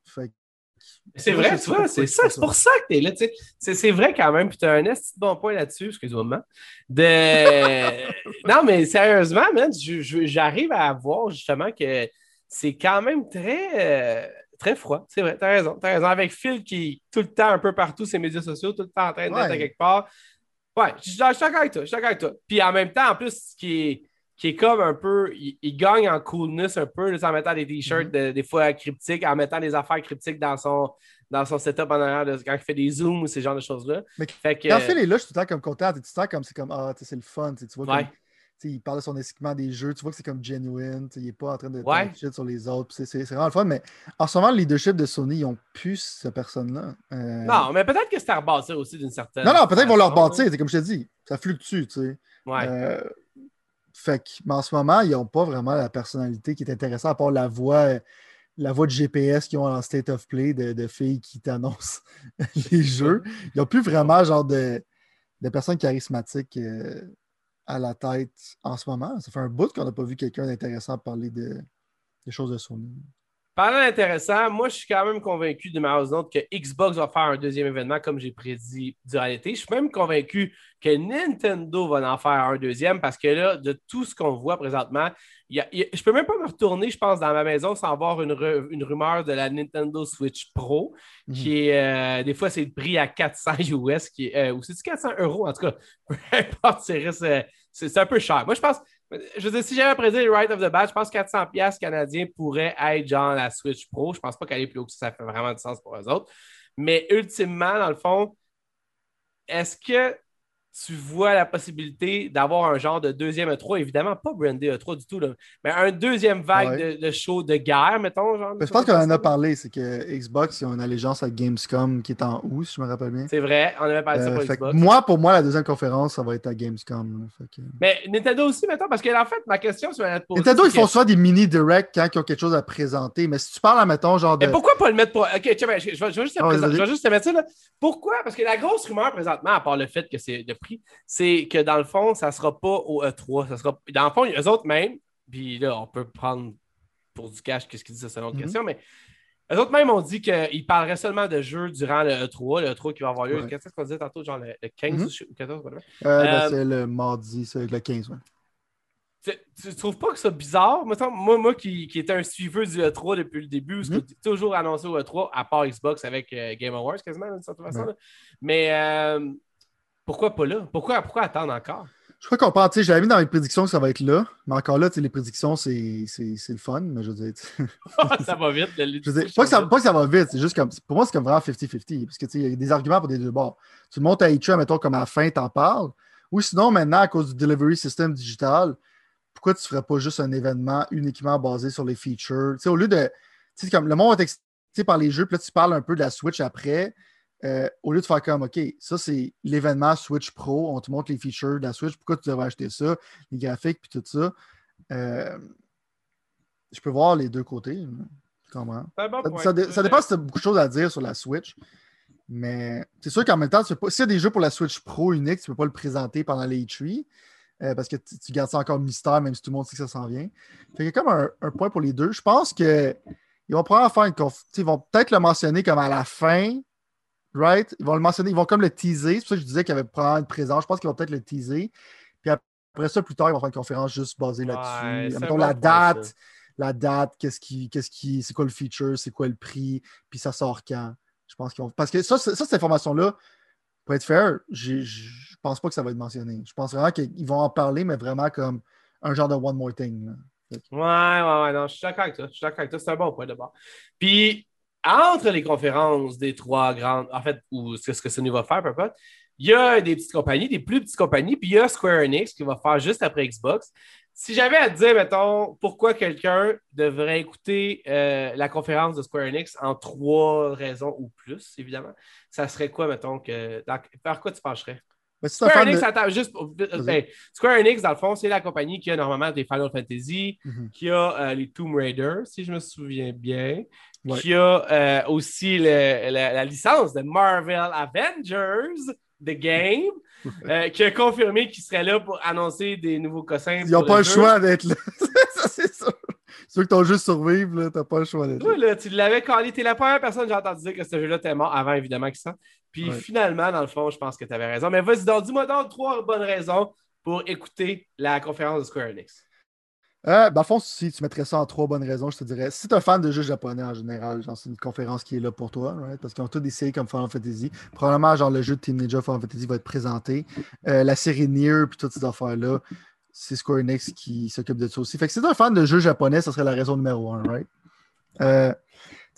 c'est vrai, tu vois, c'est ça, c'est pour ça que tu es là. C'est vrai quand même, puis tu as un petit bon point là-dessus, excuse-moi. De... non, mais sérieusement, j'arrive à voir justement que c'est quand même très, euh, très froid. C'est vrai, tu as raison. As raison. Avec Phil qui est tout le temps un peu partout, ses médias sociaux, tout le temps en train d'être quelque part. Ouais, je suis d'accord avec toi, je suis d'accord avec toi. Puis en même temps, en plus, ce qui est qui est comme un peu, il, gagne en coolness un peu en mettant des t-shirts mhm. des fois cryptiques, en mettant des affaires cryptiques dans son, dans son setup en arrière, de, quand il fait des zooms ou ces genres de choses-là. Mais fait que, quand Phil est là, je suis tout le temps comme content, tu sens comme c'est comme, ah, c'est le fun, tu vois. Comme, il parle de son équipement des jeux, tu vois que c'est comme genuine, il n'est pas en train de ouais. sur les autres, c'est vraiment le fun, mais en ce moment, le leadership de Sony, ils ont plus cette personne-là. Euh, non, mais peut-être que c'est à rebâtir aussi d'une certaine. Non, non, peut-être qu'ils vont le rebâtir, comme je te dis, ça fluctue, tu sais. Ouais. Euh, fait que, mais en ce moment, ils n'ont pas vraiment la personnalité qui est intéressante, à part la voix, la voix de GPS qu'ils ont en State of Play de, filles qui t'annoncent les jeux. Ils n'ont plus vraiment genre de, de personnes charismatiques euh, à la tête en ce moment. Ça fait un bout qu'on n'a pas vu quelqu'un d'intéressant parler de, des choses de Sony. Parlant d'intéressant, moi, je suis quand même convaincu de ma note que Xbox va faire un deuxième événement comme j'ai prédit durant l'été. Je suis même convaincu que Nintendo va en faire un deuxième parce que là, de tout ce qu'on voit présentement, je ne peux même pas me retourner, je pense, dans ma maison sans avoir une, rumeur de la Nintendo Switch Pro, mhm. qui est, euh, des fois, c'est le prix à 400 US, qui est, euh, ou c'est 400 euros, en tout cas, peu importe, c'est un peu cher. Moi, je pense, je veux dire, si j'avais prédit le right of the bat, je pense que 400$ canadiens pourraient être genre la Switch Pro. Je pense pas qu'aller plus haut que ça, ça fait vraiment du sens pour eux autres. Mais ultimement, dans le fond, est-ce que tu vois la possibilité d'avoir un genre de deuxième E3, évidemment pas brandé E3 du tout, mais un deuxième vague de, show de guerre, mettons. Genre, je pense qu'on en a parlé, c'est que Xbox, ils ont une allégeance à Gamescom qui est en août, si je me rappelle bien. C'est vrai, on avait parlé de ça pour euh, Xbox. Moi, pour moi, la deuxième conférence, ça va être à Gamescom. Mais Nintendo aussi, mettons, parce que en fait, ma question, c'est Nintendo, ils font souvent des mini directs quand ils ont quelque chose à présenter, mais si tu parles, mettons, genre de. Mais pourquoi pas le mettre pour. Ok, je, vais, juste te ah, je vais juste te mettre ça là. Pourquoi? Parce que la grosse rumeur présentement, à part le fait que c'est le c'est que dans le fond, ça ne sera pas au E3. Ça sera... Dans le fond, eux autres même, puis là, on peut prendre pour du cash qu'est-ce qu'ils disent, c'est une autre mhm. question, mais eux autres même ont dit qu'ils parleraient seulement de jeux durant le E3, le E3 qui va avoir lieu. Qu'est-ce qu'on disait tantôt, genre le, 15 mhm. ou 14 euh, ben, euh, C'est le mardi, c'est le 15, ouais. tu, tu trouves pas que c'est bizarre? Moi, moi, qui, qui était un suiveur du E3 depuis le début, ce que toujours annoncé au E3, à part Xbox avec euh, Game Awards quasiment, d'une certaine façon. Mais euh, pourquoi pas là? Pourquoi, pourquoi attendre encore? Je crois qu'on pense, j'avais mis dans mes prédictions que ça va être là, mais encore là, les prédictions, c'est le fun, mais je veux dire. ça va vite. Je veux dire, pas, que ça, pas, que ça, va vite, c'est juste comme. Pour moi, c'est comme vraiment 50-50, parce que il y a des arguments pour des deux bords. Tu montes à E3, mettons, comme à la fin, t'en parles. Ou sinon, maintenant, à cause du delivery system digital, pourquoi tu ne ferais pas juste un événement uniquement basé sur les features? au lieu de. comme le monde est excité par les jeux, puis là, tu parles un peu de la Switch après. Euh, au lieu de faire comme, OK, ça c'est l'événement Switch Pro, on te montre les features de la Switch, pourquoi tu devrais acheter ça, les graphiques, puis tout ça. Euh, je peux voir les deux côtés. Comment? ça, dépend si tu as beaucoup de choses à dire sur la Switch. Mais c'est sûr qu'en même temps, s'il y a des jeux pour la Switch Pro unique, tu ne peux pas le présenter pendant les E3. Euh, parce que tu, gardes ça encore mystère, même si tout le monde sait que ça s'en vient. Fait y a comme un, point pour les deux. Je pense qu'ils vont probablement faire une conf... Ils vont peut-être le mentionner comme à la fin, right? Ils vont le mentionner, ils vont comme le teaser. C'est pour ça que je disais qu'il y avait probablement une présence. Je pense qu'ils vont peut-être le teaser. Puis après ça, plus tard, ils vont faire une conférence juste basée là-dessus. La date, la date, qu'est-ce qui, qu'est-ce qui, c'est quoi le feature, c'est quoi le prix, puis ça sort quand? Je pense qu'ils vont. Parce que ça, ça cette information-là, pour être fair, je pense pas que ça va être mentionné. Je pense vraiment qu'ils vont en parler, mais vraiment comme un genre de one more thing. Ouais, ouais, ouais, non, je suis d'accord avec toi. Je suis d'accord avec toi. C'est un bon point de bord. Puis, entre les conférences des trois grandes, en fait, ou ce que Sony va faire, peu importe, il y a des petites compagnies, des plus petites compagnies, puis il y a Square Enix qui va faire juste après Xbox. Si j'avais à dire, mettons, pourquoi quelqu'un devrait écouter euh, la conférence de Square Enix en trois raisons ou plus, évidemment, ça serait quoi, mettons, que. par quoi tu pencherais? Square, Enix, juste, ben, Square Enix, dans le fond, c'est la compagnie qui a normalement des Final Fantasy, mhm. qui a euh, les Tomb Raider, si je me souviens bien, qui a euh, aussi la, licence de Marvel Avengers, The Game. Euh, qui a confirmé qu'il serait là pour annoncer des nouveaux cossins. Ils n'ont pas le, choix d'être là. ça, c'est ça. Ceux qui t'ont juste survivre, t'as pas le choix d'être là. là. Tu l'avais Tu T'es la première personne que j'ai entendu dire que ce jeu-là était mort avant, évidemment, qu'il ça. Puis finalement, dans le fond, je pense que tu avais raison. Mais vas-y, donc, dis-moi donc trois bonnes raisons pour écouter la conférence de Square Enix. Euh, ben, fond, si tu mettrais ça en trois bonnes raisons, je te dirais, si tu es un fan de jeux japonais en général, c'est une conférence qui est là pour toi, parce qu'ils ont tous des séries comme Final Fantasy. Probablement, genre, le jeu de Team Ninja Final Fantasy va être présenté. Euh, la série Nier, puis toutes ces affaires-là, c'est Square Enix qui s'occupe de ça aussi. Fait que si tu es un fan de jeux japonais, ça serait la raison numéro un, right? Euh,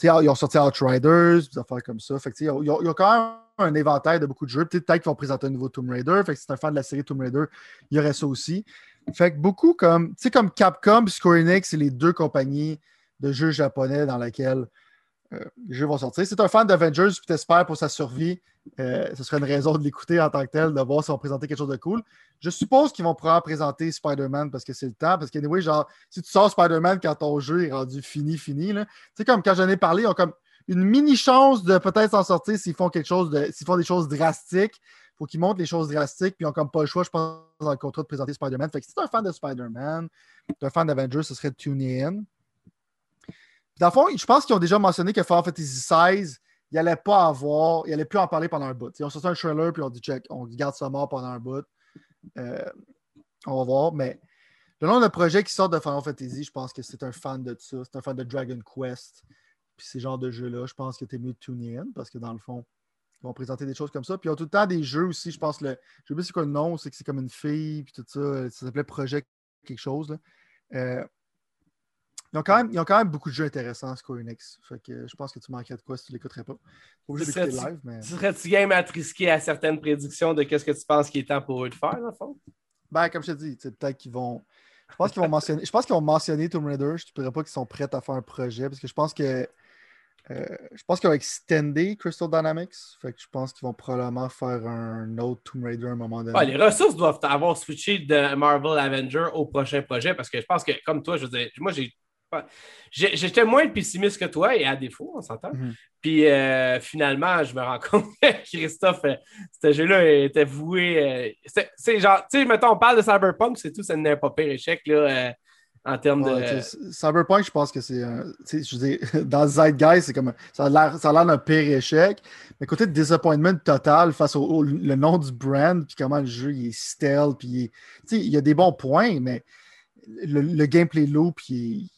ils ont sorti Outriders, des affaires comme ça. Fait que, il y, a quand même un éventail de beaucoup de jeux. Peut-être qu'ils vont présenter un nouveau Tomb Raider. Fait que si tu es un fan de la série Tomb Raider, il y aurait ça aussi. Fait que beaucoup comme, tu sais, comme Capcom et Square Enix, c'est les deux compagnies de jeux japonais dans lesquelles euh, les jeux vont sortir. Si tu un fan d'Avengers et tu espères pour sa survie, euh, ce serait une raison de l'écouter en tant que tel, de voir si on présenter quelque chose de cool. Je suppose qu'ils vont probablement présenter Spider-Man parce que c'est le temps. Parce que, anyway, genre, si tu sors Spider-Man quand ton jeu est rendu fini, fini, tu sais, comme quand j'en ai parlé, ils ont comme une mini chance de peut-être s'en sortir s'ils font quelque chose s'ils font des choses drastiques faut qu'ils montrent les choses drastiques, puis ils n'ont comme pas le choix, je pense, dans le contrat de présenter Spider-Man. Fait que si tu es un fan de Spider-Man, tu es un fan d'Avengers, ce serait de tune in. Dans le fond, je pense qu'ils ont déjà mentionné que Final Fantasy XVI, il n'allait pas avoir, il n'allait plus en parler pendant un bout. Ils ont sorti un trailer, puis on dit check, on garde ça mort pendant un bout. Euh, on va voir, mais le nom de projet qui sort de Final Fantasy, je pense que c'est un fan de ça. C'est un fan de Dragon Quest. Puis ces genres de jeux-là, je pense que tu es mieux de tune in parce que dans le fond, ils vont présenter des choses comme ça. Puis ils ont tout le temps des jeux aussi, je pense. Le, je sais pas c'est quoi le nom, c'est que c'est comme une fille, puis tout ça. Ça s'appelait Project quelque chose. Là. Euh, ils, ont quand même, ils ont quand même beaucoup de jeux intéressants, Square Enix. Fait que je pense que tu manquerais de quoi si tu ne l'écouterais pas. Obligé d'écouter live, mais. Serais-tu game à à certaines prédictions de qu'est-ce que tu penses qu'il est temps pour eux de faire, dans le fond? Ben, comme je te dis, peut-être qu'ils vont. Je pense qu'ils vont mentionner. Je pense qu'ils vont mentionner Tomb Raider. Je ne dirais pas qu'ils sont prêts à faire un projet parce que je pense que euh, je pense qu'ils vont extender Crystal Dynamics. Fait que je pense qu'ils vont probablement faire un autre Tomb Raider à un moment donné. les ressources doivent avoir switché de Marvel Avenger au prochain projet parce que je pense que, comme toi, je veux dire, moi, j'ai. J'étais moins pessimiste que toi et à défaut, on s'entend. Mhm. Puis euh, finalement, je me rends compte que Christophe, euh, ce jeu-là était voué. c'est genre, tu sais, mettons, on parle de Cyberpunk, c'est tout, ça n'est pas pire échec. Là, en termes de. Cyberpunk, je pense que c'est. Je veux dire, dans Zeitgeist, c'est comme. Ça a l'air d'un pire échec. Mais côté de disappointment total face au, le nom du brand, puis comment le jeu il est stealth, puis il, il y a des bons points, mais le, gameplay loop, il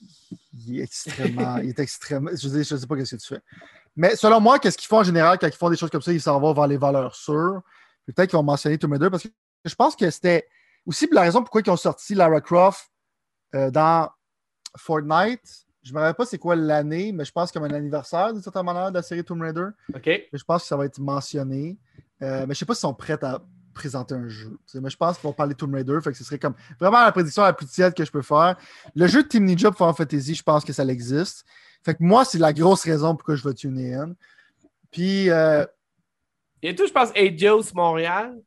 est, extrêmement. il est extrêmement. Je ne sais pas ce que tu fais. Mais selon moi, qu'est-ce qu'ils font en général quand ils font des choses comme ça? Ils s'en vont vers les valeurs sûres. Peut-être qu'ils vont mentionner Tomb Raider parce que je pense que c'était aussi la raison pourquoi ils ont sorti Lara Croft euh, dans Fortnite. Je ne me rappelle pas c'est quoi l'année, mais je pense comme un anniversaire d'une certaine manière de la série Tomb Raider. OK. je pense que ça va être mentionné. Euh, mais je ne sais pas s'ils sont prêts à présenter un jeu. Mais je pense qu'ils vont parler Tomb Raider. Fait que ce serait comme vraiment la prédiction la plus tiède que je peux faire. Le jeu de Team Ninja pour Final Fantasy, je pense que ça existe. Fait que moi, c'est la grosse raison pourquoi je veux tuner in. Puis. Euh... Et tout, je pense, Adios Montréal,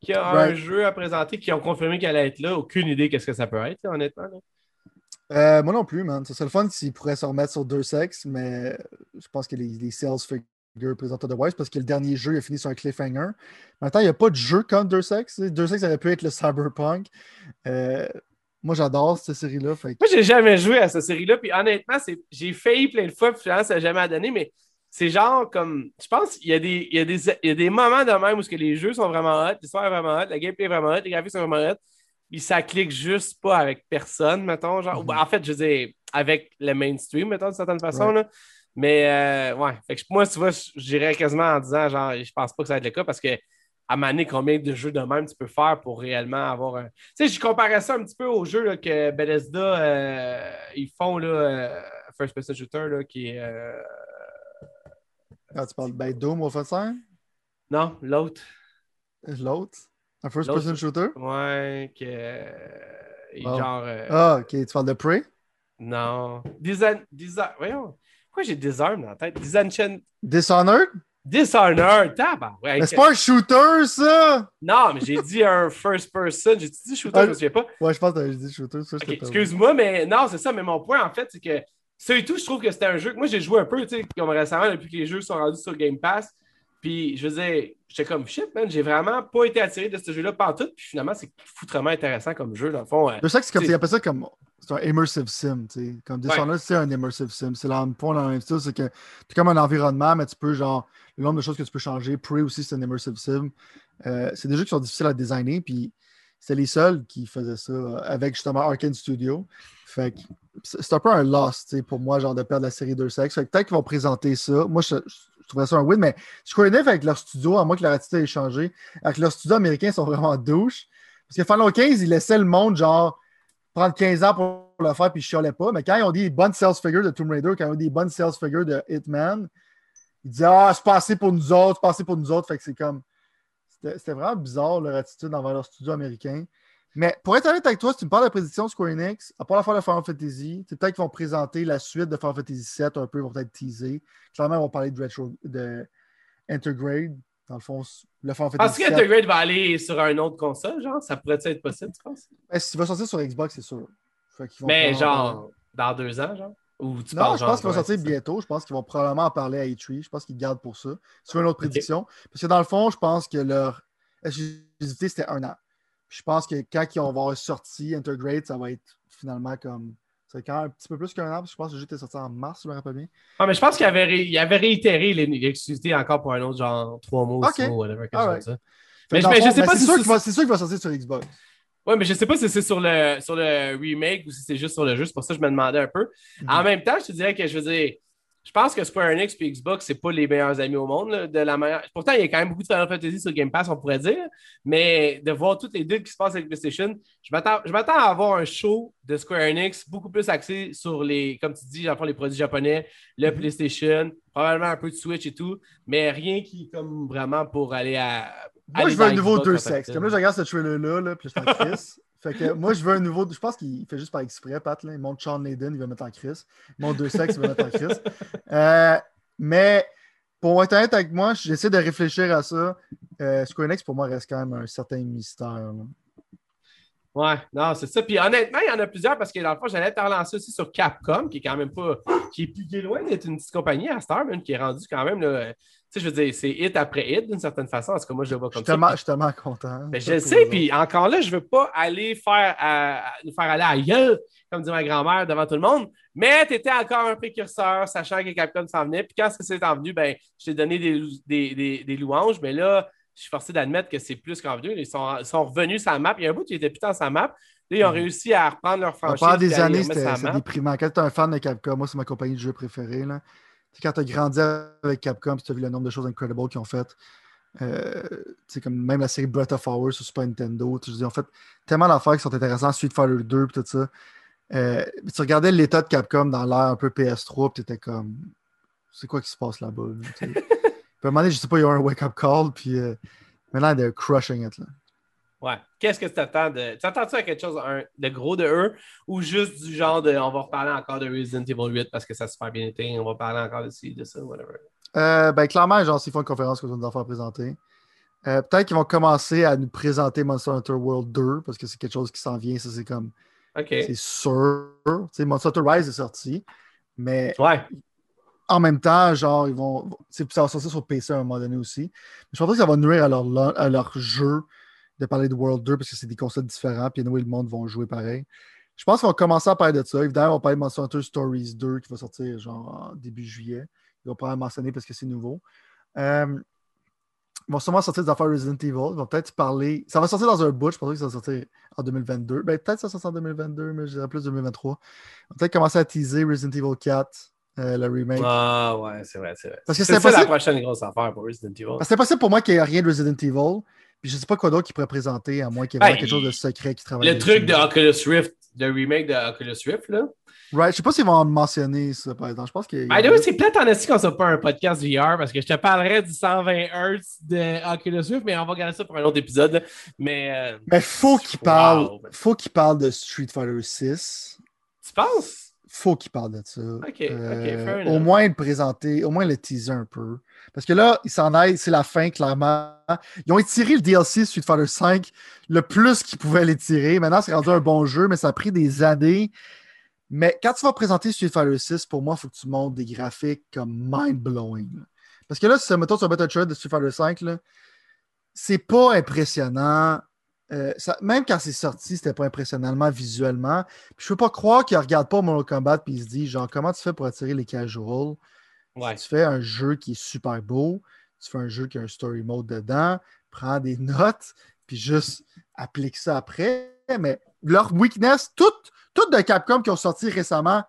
qui a un jeu à présenter, qui ont confirmé qu'elle allait être là. Aucune idée qu'est-ce que ça peut être, honnêtement. Euh, moi non plus, man. Ça serait le fun s'ils pourraient se remettre sur deux sexes, mais je pense que les, les sales figures présentent Wise parce que le dernier jeu a fini sur un cliffhanger. Maintenant, il n'y a pas de jeu comme deux sexes? Deux sexes aurait pu être le Cyberpunk. Euh, moi, j'adore cette série-là. Moi, j'ai jamais joué à cette série-là. Puis honnêtement, j'ai failli plein de fois, puis finalement, ça n'a jamais donné. Mais c'est genre comme. Je pense qu'il y, y, y a des moments de même où que les jeux sont vraiment hot, l'histoire est vraiment hot, la gameplay est vraiment hot, les graphiques sont vraiment hot. Puis ça clique juste pas avec personne, mettons. Genre, mm-hmm. En fait, je veux dire, avec le mainstream, mettons, d'une certaine façon. Là. Mais euh, ouais. Fait que moi, tu vois, j'irais quasiment en disant, genre, je pense pas que ça va être le cas parce que à maner combien de jeux de même tu peux faire pour réellement avoir un. Tu sais, je comparais ça un petit peu aux jeux que Bethesda euh, ils font là, euh, First Person Shooter là, qui est. Ah, tu parles de Doom au fait Non, l'autre. L'autre? Un First Person Shooter? Ouais, que. Oh. Genre. Ah, ok, tu parles de Prey? Non. Design. Design. Voyons. Pourquoi j'ai Disarm dans la tête? Disenchant. Dishonored? Dishonored, tabarouette. Mais c'est pas un shooter, ça! Non, mais j'ai dit un first person. J'ai dit shooter, je me souviens pas. Ouais, je pense que j'ai dit shooter. Ça, Excuse-moi, mais non, c'est ça. Mais mon point, en fait, c'est que ça et tout, je trouve que c'était un jeu que moi, j'ai joué un peu, tu sais, comme récemment, depuis que les jeux sont rendus sur Game Pass. Puis, je veux dire, j'étais comme shit, man, j'ai vraiment pas été attiré de ce jeu-là partout. Puis finalement, c'est foutrement intéressant comme jeu, dans le fond. Je sais que c'est comme, appelle ça comme c'est un immersive sim, tu sais. Comme Dishonored, c'est un immersive sim. C'est le point dans le même style, c'est que c'est comme un environnement, mais tu peux, genre, le nombre de choses que tu peux changer. Prey aussi, c'est un immersive sim. Euh, c'est des jeux qui sont difficiles à designer, puis c'était les seuls qui faisaient ça euh, avec justement Arkane Studio. Fait que c'est un peu un loss, tu sais, pour moi, genre, de perdre la série 2 sex. Fait que peut-être qu'ils vont présenter ça. Moi, je, trouverais ça un win, mais je connais avec leur studio, à moins que leur attitude ait changé, avec leur studio américain, ils sont vraiment douches. Parce que Final 15, ils laissaient le monde, genre, prendre 15 ans pour le faire, puis je chialais pas. Mais quand ils ont dit bonnes sales figures de Tomb Raider, quand ils ont dit bonnes sales figures de Hitman, ils disaient Ah, c'est passé pour nous autres, c'est passé pour nous autres. Fait que c'est comme. C'était vraiment bizarre leur attitude envers leur studio américain. Mais pour être honnête avec toi, si tu me parles de prédiction Square Enix, à part la fin de Final Fantasy, c'est peut-être qu'ils vont présenter la suite de Final Fantasy VII un peu, ils vont peut-être teaser. Clairement, ils vont parler de Retro, de Intergrade. Dans le fond, le Final Fantasy Est-ce qu'Intergrade va aller sur un autre console, genre? Ça pourrait être possible, tu penses? Ben, S'il va sortir sur Xbox, c'est sûr. Mais genre, dans deux ans, genre? Ou tu non, je pense qu'il va sortir bientôt. Je pense qu'ils vont probablement en parler à E3. Je pense qu'ils gardent pour ça. C'est une autre prédiction. Parce que dans le fond, je pense que leur exclusivité, c'était un an. Je pense que quand ils vont avoir sorti Intergrade, ça va être finalement comme. C'est quand même un petit peu plus qu'un an, parce que je pense que le jeu était sorti en mars, je me rappelle bien. Ah, mais je pense qu'il avait, avait réitéré l'exclusivité encore pour un autre, genre trois mois ou six mois, whatever, quelque chose ça. Mais, je, sais pas si c'est sûr qu'il va sortir sur Xbox. Oui, mais je sais pas si c'est sur le, sur le remake ou si c'est juste sur le jeu. C'est pour ça que je me demandais un peu. Mhm. En même temps, je te dirais que je veux dire, je pense que Square Enix et Xbox, c'est pas les meilleurs amis au monde. de la manière... Pourtant, il y a quand même beaucoup de Final Fantasy sur Game Pass, on pourrait dire. Mais de voir toutes les deux qui se passent avec PlayStation, je m'attends à avoir un show de Square Enix beaucoup plus axé sur les, comme tu dis, les produits japonais, le mhm. PlayStation, probablement un peu de Switch et tout, mais rien qui comme vraiment pour aller à moi, je veux un nouveau deux sexes. Comme là, je regarde ce trailer-là, là, puis je suis. fait que moi, je veux un nouveau. Je pense qu'il fait juste par exprès, Pat. Là. Il montre Sean Layden, il va mettre en crise. Il montre deux sexes, il va mettre en crise. Euh, mais pour être honnête avec moi, j'essaie de réfléchir à ça. Euh, Square Enix, pour moi, reste quand même un certain mystère. Ouais, non, c'est ça. Puis honnêtement, il y en a plusieurs parce que dans le fond, j'allais te relancer aussi sur Capcom, qui est quand même pas. qui est, plus, loin d'être une petite compagnie à Star, qui est rendu quand même. Sais, je veux dire, c'est hit après hit d'une certaine façon. En tout cas, moi, je le vois comme ça. je suis tellement content. Mais ben, je sais, puis encore là, je veux pas aller faire nous faire aller à gueule, comme dit ma grand-mère, devant tout le monde. Mais tu étais encore un précurseur, sachant que Capcom s'en venait. Puis quand c'est en venu, ben, je t'ai donné des, des, des, des louanges. Mais là, je suis forcé d'admettre que c'est plus qu'en venu. Ils sont, sont revenus sur la map. Il y a un bout qui était putain sur la map. Là, ils ont réussi à reprendre leur franchise. Pendant des années, c'était déprimant. Quand tu es un fan de Capcom, moi, c'est ma compagnie de jeu préférée. Là. Quand tu as grandi avec Capcom, tu as vu le nombre de choses incredibles qu'ils ont faites. Euh, comme même la série Breath of Hours sur Super Nintendo. sais, Ils ont fait tellement d'affaires qui sont intéressantes, Street Fighter 2 puis tout ça. Euh, tu regardais l'état de Capcom dans l'air un peu PS3, puis tu étais comme, c'est quoi qui se passe là-bas? là. Puis à un moment donné, je sais pas, il y a eu un wake-up call, puis euh, maintenant, they're crushing it. Là. Ouais. Qu'est-ce que tu attends de. T'attends-tu à quelque chose de gros de eux ou juste du genre de. On va reparler encore de Resident Evil 8 parce que ça a super bien été, on va parler encore de ci, de ça, whatever? Euh, ben, clairement, genre, s'ils font une conférence va nous en faire présenter. Euh, Peut-être qu'ils vont commencer à nous présenter Monster Hunter World 2 parce que c'est quelque chose qui s'en vient. Ça, c'est comme. OK. C'est sûr. Monster Hunter Rise est sorti. Mais Ouais. en même temps, genre, ils vont. Ça va sortir sur PC à un moment donné aussi. Mais je pense pas que ça va nuire à leur, à leur jeu de parler de World 2 parce que c'est des concepts différents. Puis, anyway, le monde vont jouer pareil. Je pense qu'on va commencer à parler de ça. Évidemment, on va parler de Monster Hunter Stories 2 qui va sortir genre en début juillet. Ils vont pas mentionner parce que c'est nouveau. Euh, ils vont sûrement sortir des affaires Resident Evil. Ils vont peut-être parler. Ça va sortir dans un bout. Je pensais que ça va sortir en 2022. Ben, peut-être que ça va sortir en 2022, mais je dirais plus 2023. On va peut-être commencer à teaser Resident Evil 4, euh, le remake. Ah, ouais, c'est vrai, c'est vrai. Parce que c'est ça la prochaine grosse affaire pour Resident Evil. Parce que c'est impossible pour moi qu'il n'y ait rien de Resident Evil. Puis je sais pas quoi d'autre qu'il pourrait présenter, à moins qu'il y ait Ben, quelque chose de secret qui travaille. Le truc de Oculus Rift, le remake de Oculus Rift, là. Right. Je sais pas s'ils vont en mentionner ça, par exemple. Je pense the way, c'est peut-être en esti qu'on soit pas un podcast VR parce que je te parlerais du 120 Hz de Oculus Rift, mais on va garder ça pour un autre épisode. là. Mais euh, Mais faut qu'il Wow. parle. Faut qu'il parle de Street Fighter 6. tu penses? Faut qu'il parle de ça. ok, fair au enough. moins le présenter, au moins le teaser un peu. Parce que là, ils s'en aillent, c'est la fin, clairement. Ils ont étiré le DLC Street Fighter 5 le plus qu'ils pouvaient l'étirer. Maintenant, c'est rendu un bon jeu, mais ça a pris des années. Mais quand tu vas présenter Street Fighter 6, pour moi, il faut que tu montes des graphiques comme mind-blowing. Parce que là, si mettons sur un Battle Trade de Street Fighter 5, là, c'est pas impressionnant. Euh, ça- même quand c'est sorti, c'était pas impressionnellement visuellement. Puis je peux pas croire qu'ils regardent pas Mortal Kombat et ils se disent genre comment tu fais pour attirer les casuals? Ouais. Tu fais un jeu qui est super beau, tu fais un jeu qui a un story mode dedans, prends des notes, puis juste applique ça après. Mais leur weakness, toutes toutes de Capcom qui ont sorti récemment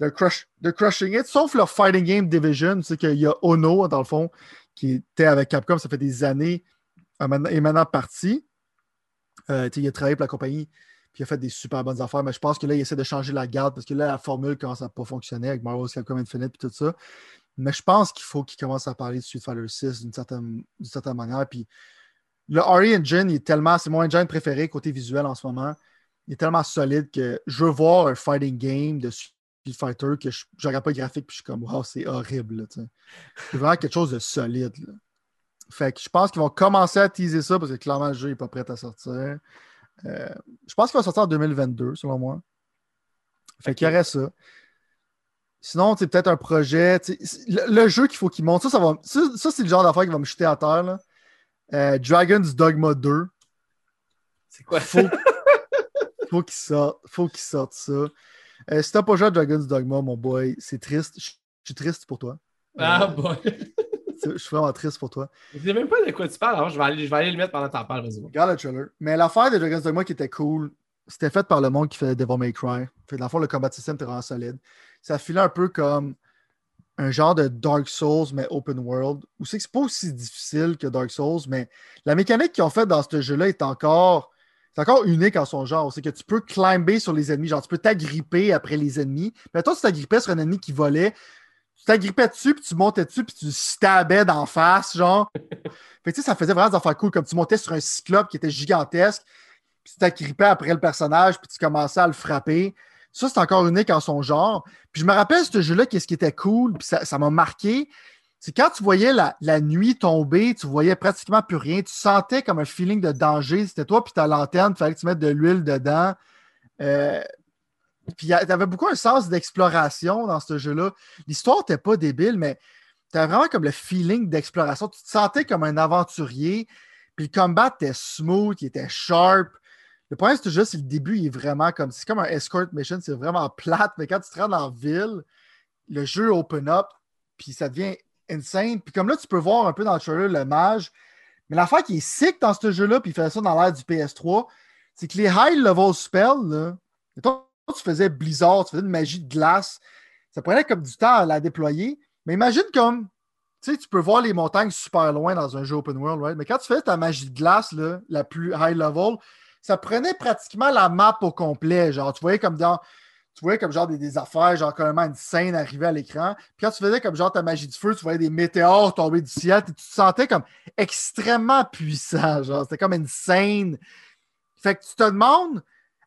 de, Crush, de Crushing It, sauf leur Fighting Game Division, sais qu'il y a Ono, dans le fond, qui était avec Capcom, ça fait des années, euh, est maintenant parti. Euh, il a travaillé pour la compagnie, puis il a fait des super bonnes affaires, mais je pense que là, il essaie de changer la garde parce que là, la formule commence à pas fonctionner avec Marvel's Capcom Infinite et tout ça. Mais je pense qu'il faut qu'il commence à parler de Street Fighter 6 d'une certaine, manière. Puis le RE Engine, est tellement, c'est mon engine préféré côté visuel en ce moment. Il est tellement solide que je veux voir un fighting game de Street Fighter que je regarde pas le graphique puis je suis comme, wow, c'est horrible. là. C'est vraiment quelque chose de solide. là. Fait que je pense qu'ils vont commencer à teaser ça parce que clairement, le jeu n'est pas prêt à sortir. Euh, je pense qu'il va sortir en 2022, selon moi. Fait qu'il y aurait ça. Sinon, c'est peut-être un projet. Le, le jeu qu'il faut qu'il monte, ça, ça, va, ça, ça, c'est le genre d'affaire qui va me jeter à terre. là. Euh, Dragon's Dogma 2. C'est quoi? Faut, faut qu'il sorte. Faut qu'il sorte ça. Euh, si t'as pas joué à Dragon's Dogma, mon boy, c'est triste. Je suis triste pour toi. Ah, bon. Je suis vraiment triste pour toi. Je sais même pas de quoi tu parles. Alors, je vais aller, je vais aller le mettre pendant que t'en parles. Regarde le trailer. Mais l'affaire de Dragon's Dogma qui était cool, c'était fait par le monde qui fait Devil May Cry. Fait dans le fond, le combat system était vraiment solide. Ça filait un peu comme un genre de Dark Souls, mais open world. Ou c'est que c'est pas aussi difficile que Dark Souls, mais la mécanique qu'ils ont faite dans ce jeu-là est encore. C'est encore unique en son genre. C'est que tu peux climber sur les ennemis. Genre, tu peux t'agripper après les ennemis. Mais toi, tu t'agrippais sur un ennemi qui volait. Tu t'agrippais dessus, puis tu montais dessus, puis tu stabais d'en face, genre. Fait que, tu sais, ça faisait vraiment des affaires cool. Comme tu montais sur un cyclope qui était gigantesque, puis tu t'agrippais après le personnage, puis tu commençais à le frapper. Ça, c'est encore unique en son genre. Puis je me rappelle ce jeu-là, qu'est-ce qui était cool, puis ça ça m'a marqué. C'est quand tu voyais la, la nuit tomber, tu voyais pratiquement plus rien. Tu sentais comme un feeling de danger. C'était toi, puis ta lanterne, il fallait que tu mettes de l'huile dedans. Euh, puis avais beaucoup un sens d'exploration dans ce jeu-là. L'histoire n'était pas débile, mais tu avais vraiment comme le feeling d'exploration. Tu te sentais comme un aventurier. Puis le combat était smooth, il était sharp. Le problème, c'est juste, c'est le début, il est vraiment comme. C'est comme un escort mission, c'est vraiment plate, mais quand tu te rends dans la ville, le jeu open up, puis ça devient insane. Puis comme là, tu peux voir un peu dans le trailer le mage. Mais l'affaire qui est sick dans ce jeu-là, puis il fait ça dans l'ère du PS3, c'est que les high-level spells, là, tu faisais Blizzard, tu faisais une magie de glace, ça prenait comme du temps à la déployer. Mais imagine comme, tu sais, tu peux voir les montagnes super loin dans un jeu open world, right? Mais quand tu faisais ta magie de glace, la plus high level, ça prenait pratiquement la map au complet. Genre, tu voyais comme dans. Tu voyais comme genre des, affaires, genre carrément une scène arriver à l'écran. Puis quand tu faisais comme genre ta magie de feu, tu voyais des météores tomber du ciel, tu te sentais comme extrêmement puissant. Genre, c'était comme une scène. Fait que tu te demandes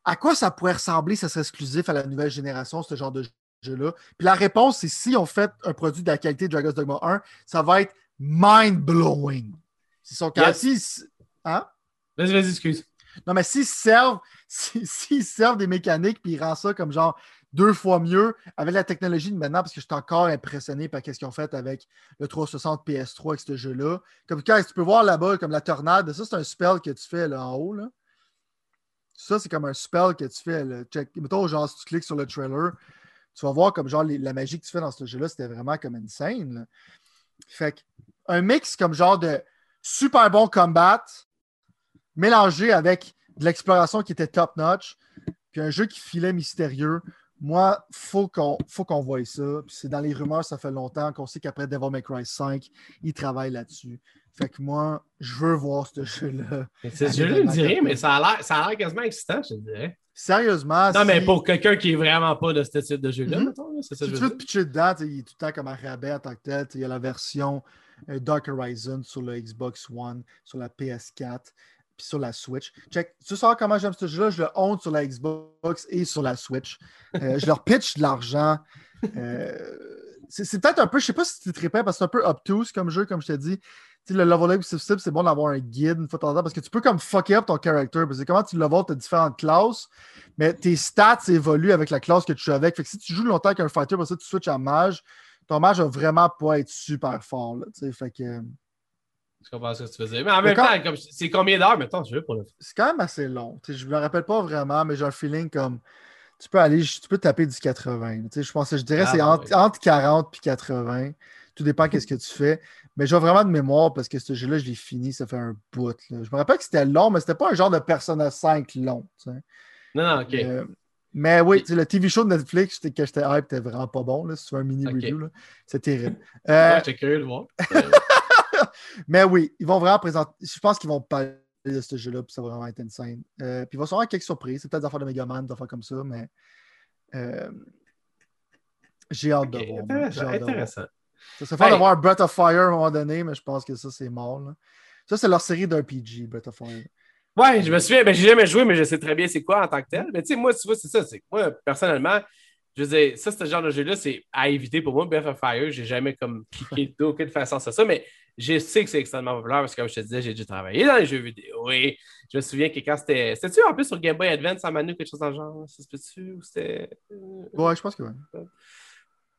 à quoi ça pourrait ressembler, ça serait exclusif à la nouvelle génération, ce genre de jeu-là? Puis la réponse, c'est si on fait un produit de la qualité de Dragon's Dogma 1, ça va être mind-blowing. C'est son cas. Hein? Vas-y, vas-y, excuse. Non, mais s'ils servent, s'ils servent des mécaniques puis ils rendent ça comme genre deux fois mieux avec la technologie de maintenant, parce que je suis encore impressionné par ce qu'ils ont fait avec le 360 PS3 avec ce jeu-là. Comme quand tu peux voir là-bas, comme la tornade, ça c'est un spell que tu fais là en haut. Là. Ça, c'est comme un spell que tu fais. Là. Check. Mettons, genre, si tu cliques sur le trailer, tu vas voir comme genre la magie que tu fais dans ce jeu-là, c'était vraiment comme une scène. Fait un mix comme genre de super bon combat, mélangé avec de l'exploration qui était top-notch, puis un jeu qui filait mystérieux. Moi, faut qu'on faut qu'on voie ça. C'est dans les rumeurs, ça fait longtemps qu'on sait qu'après Devil May Cry 5, ils travaillent là-dessus. Fait que moi, je veux voir ce jeu-là. Ce jeu-là me dirait, mais ça a l'air quasiment excitant, je te dirais. Sérieusement. Non, mais pour quelqu'un qui est vraiment pas de ce type de jeu-là, mm -hmm. c'est ça. Si tu veux te pitcher dedans, il est tout le temps comme un rabais en tant que tel. Il y a la version euh, Dark Horizon sur le Xbox One, sur la PS4 puis sur la Switch. Check, tu sais comment j'aime ce jeu-là? Je le honte sur la Xbox et sur la Switch. Euh, je leur pitch de l'argent. Euh, c'est peut-être un peu, je sais pas si tu te parce que c'est un peu obtuse comme jeu, comme je t'ai dit. Le level up c'est bon d'avoir un guide une fois de temps en temps parce que tu peux comme fucker up ton character. Parce que comment tu level, tu as différentes classes, mais tes stats évoluent avec la classe que tu joues avec. Fait que si tu joues longtemps avec un fighter, parce que tu switches à mage, ton mage va vraiment pas être super fort. Là, fait que. Je comprends ce que tu faisais. Mais en même temps, c'est combien d'heures, maintenant, je veux pour le C'est quand même assez long. je me rappelle pas vraiment, mais j'ai un feeling comme. Tu peux aller, tu peux taper du 80. Je pense je dirais que ah, c'est entre, 40 et 80. Tout dépend de ce que tu fais. Mais j'ai vraiment de mémoire parce que ce jeu-là, je l'ai fini, ça fait un bout. Je me rappelle que c'était long, mais c'était pas un genre de Persona 5 long. Non, non, ok. Euh, mais oui, le TV show de Netflix que j'étais hype, c'était vraiment pas bon. Là, si tu un mini review, c'est terrible. Euh... Ouais, curieux de voir. Mais oui, ils vont vraiment présenter. Je pense qu'ils vont parler de ce jeu-là, puis ça va vraiment être une scène. Euh, puis il va y avoir quelques surprises. C'est peut-être des affaires de Megaman, des affaires comme ça, mais euh, j'ai hâte de voir. Intéressant. Ça serait fun d'avoir Breath of Fire à un moment donné, mais je pense que ça, c'est mort. Là. Ça, c'est leur série d'RPG, Breath of Fire. Ouais, je me souviens, ben, j'ai jamais joué, mais je sais très bien c'est quoi en tant que tel. Mais tu sais, moi, tu vois, c'est ça. Moi, personnellement, je veux dire, ça, ce genre de jeu-là, c'est à éviter pour moi. Breath of Fire, j'ai jamais comme cliqué d'aucune façon sur ça, mais je sais que c'est extrêmement populaire parce que, comme je te disais, j'ai dû travailler dans les jeux vidéo. Oui, je me souviens que quand c'était. C'était-tu en plus sur Game Boy Advance à Manu, quelque chose dans le genre Ça se peut-tu ou c'était. Ouais, je pense que oui.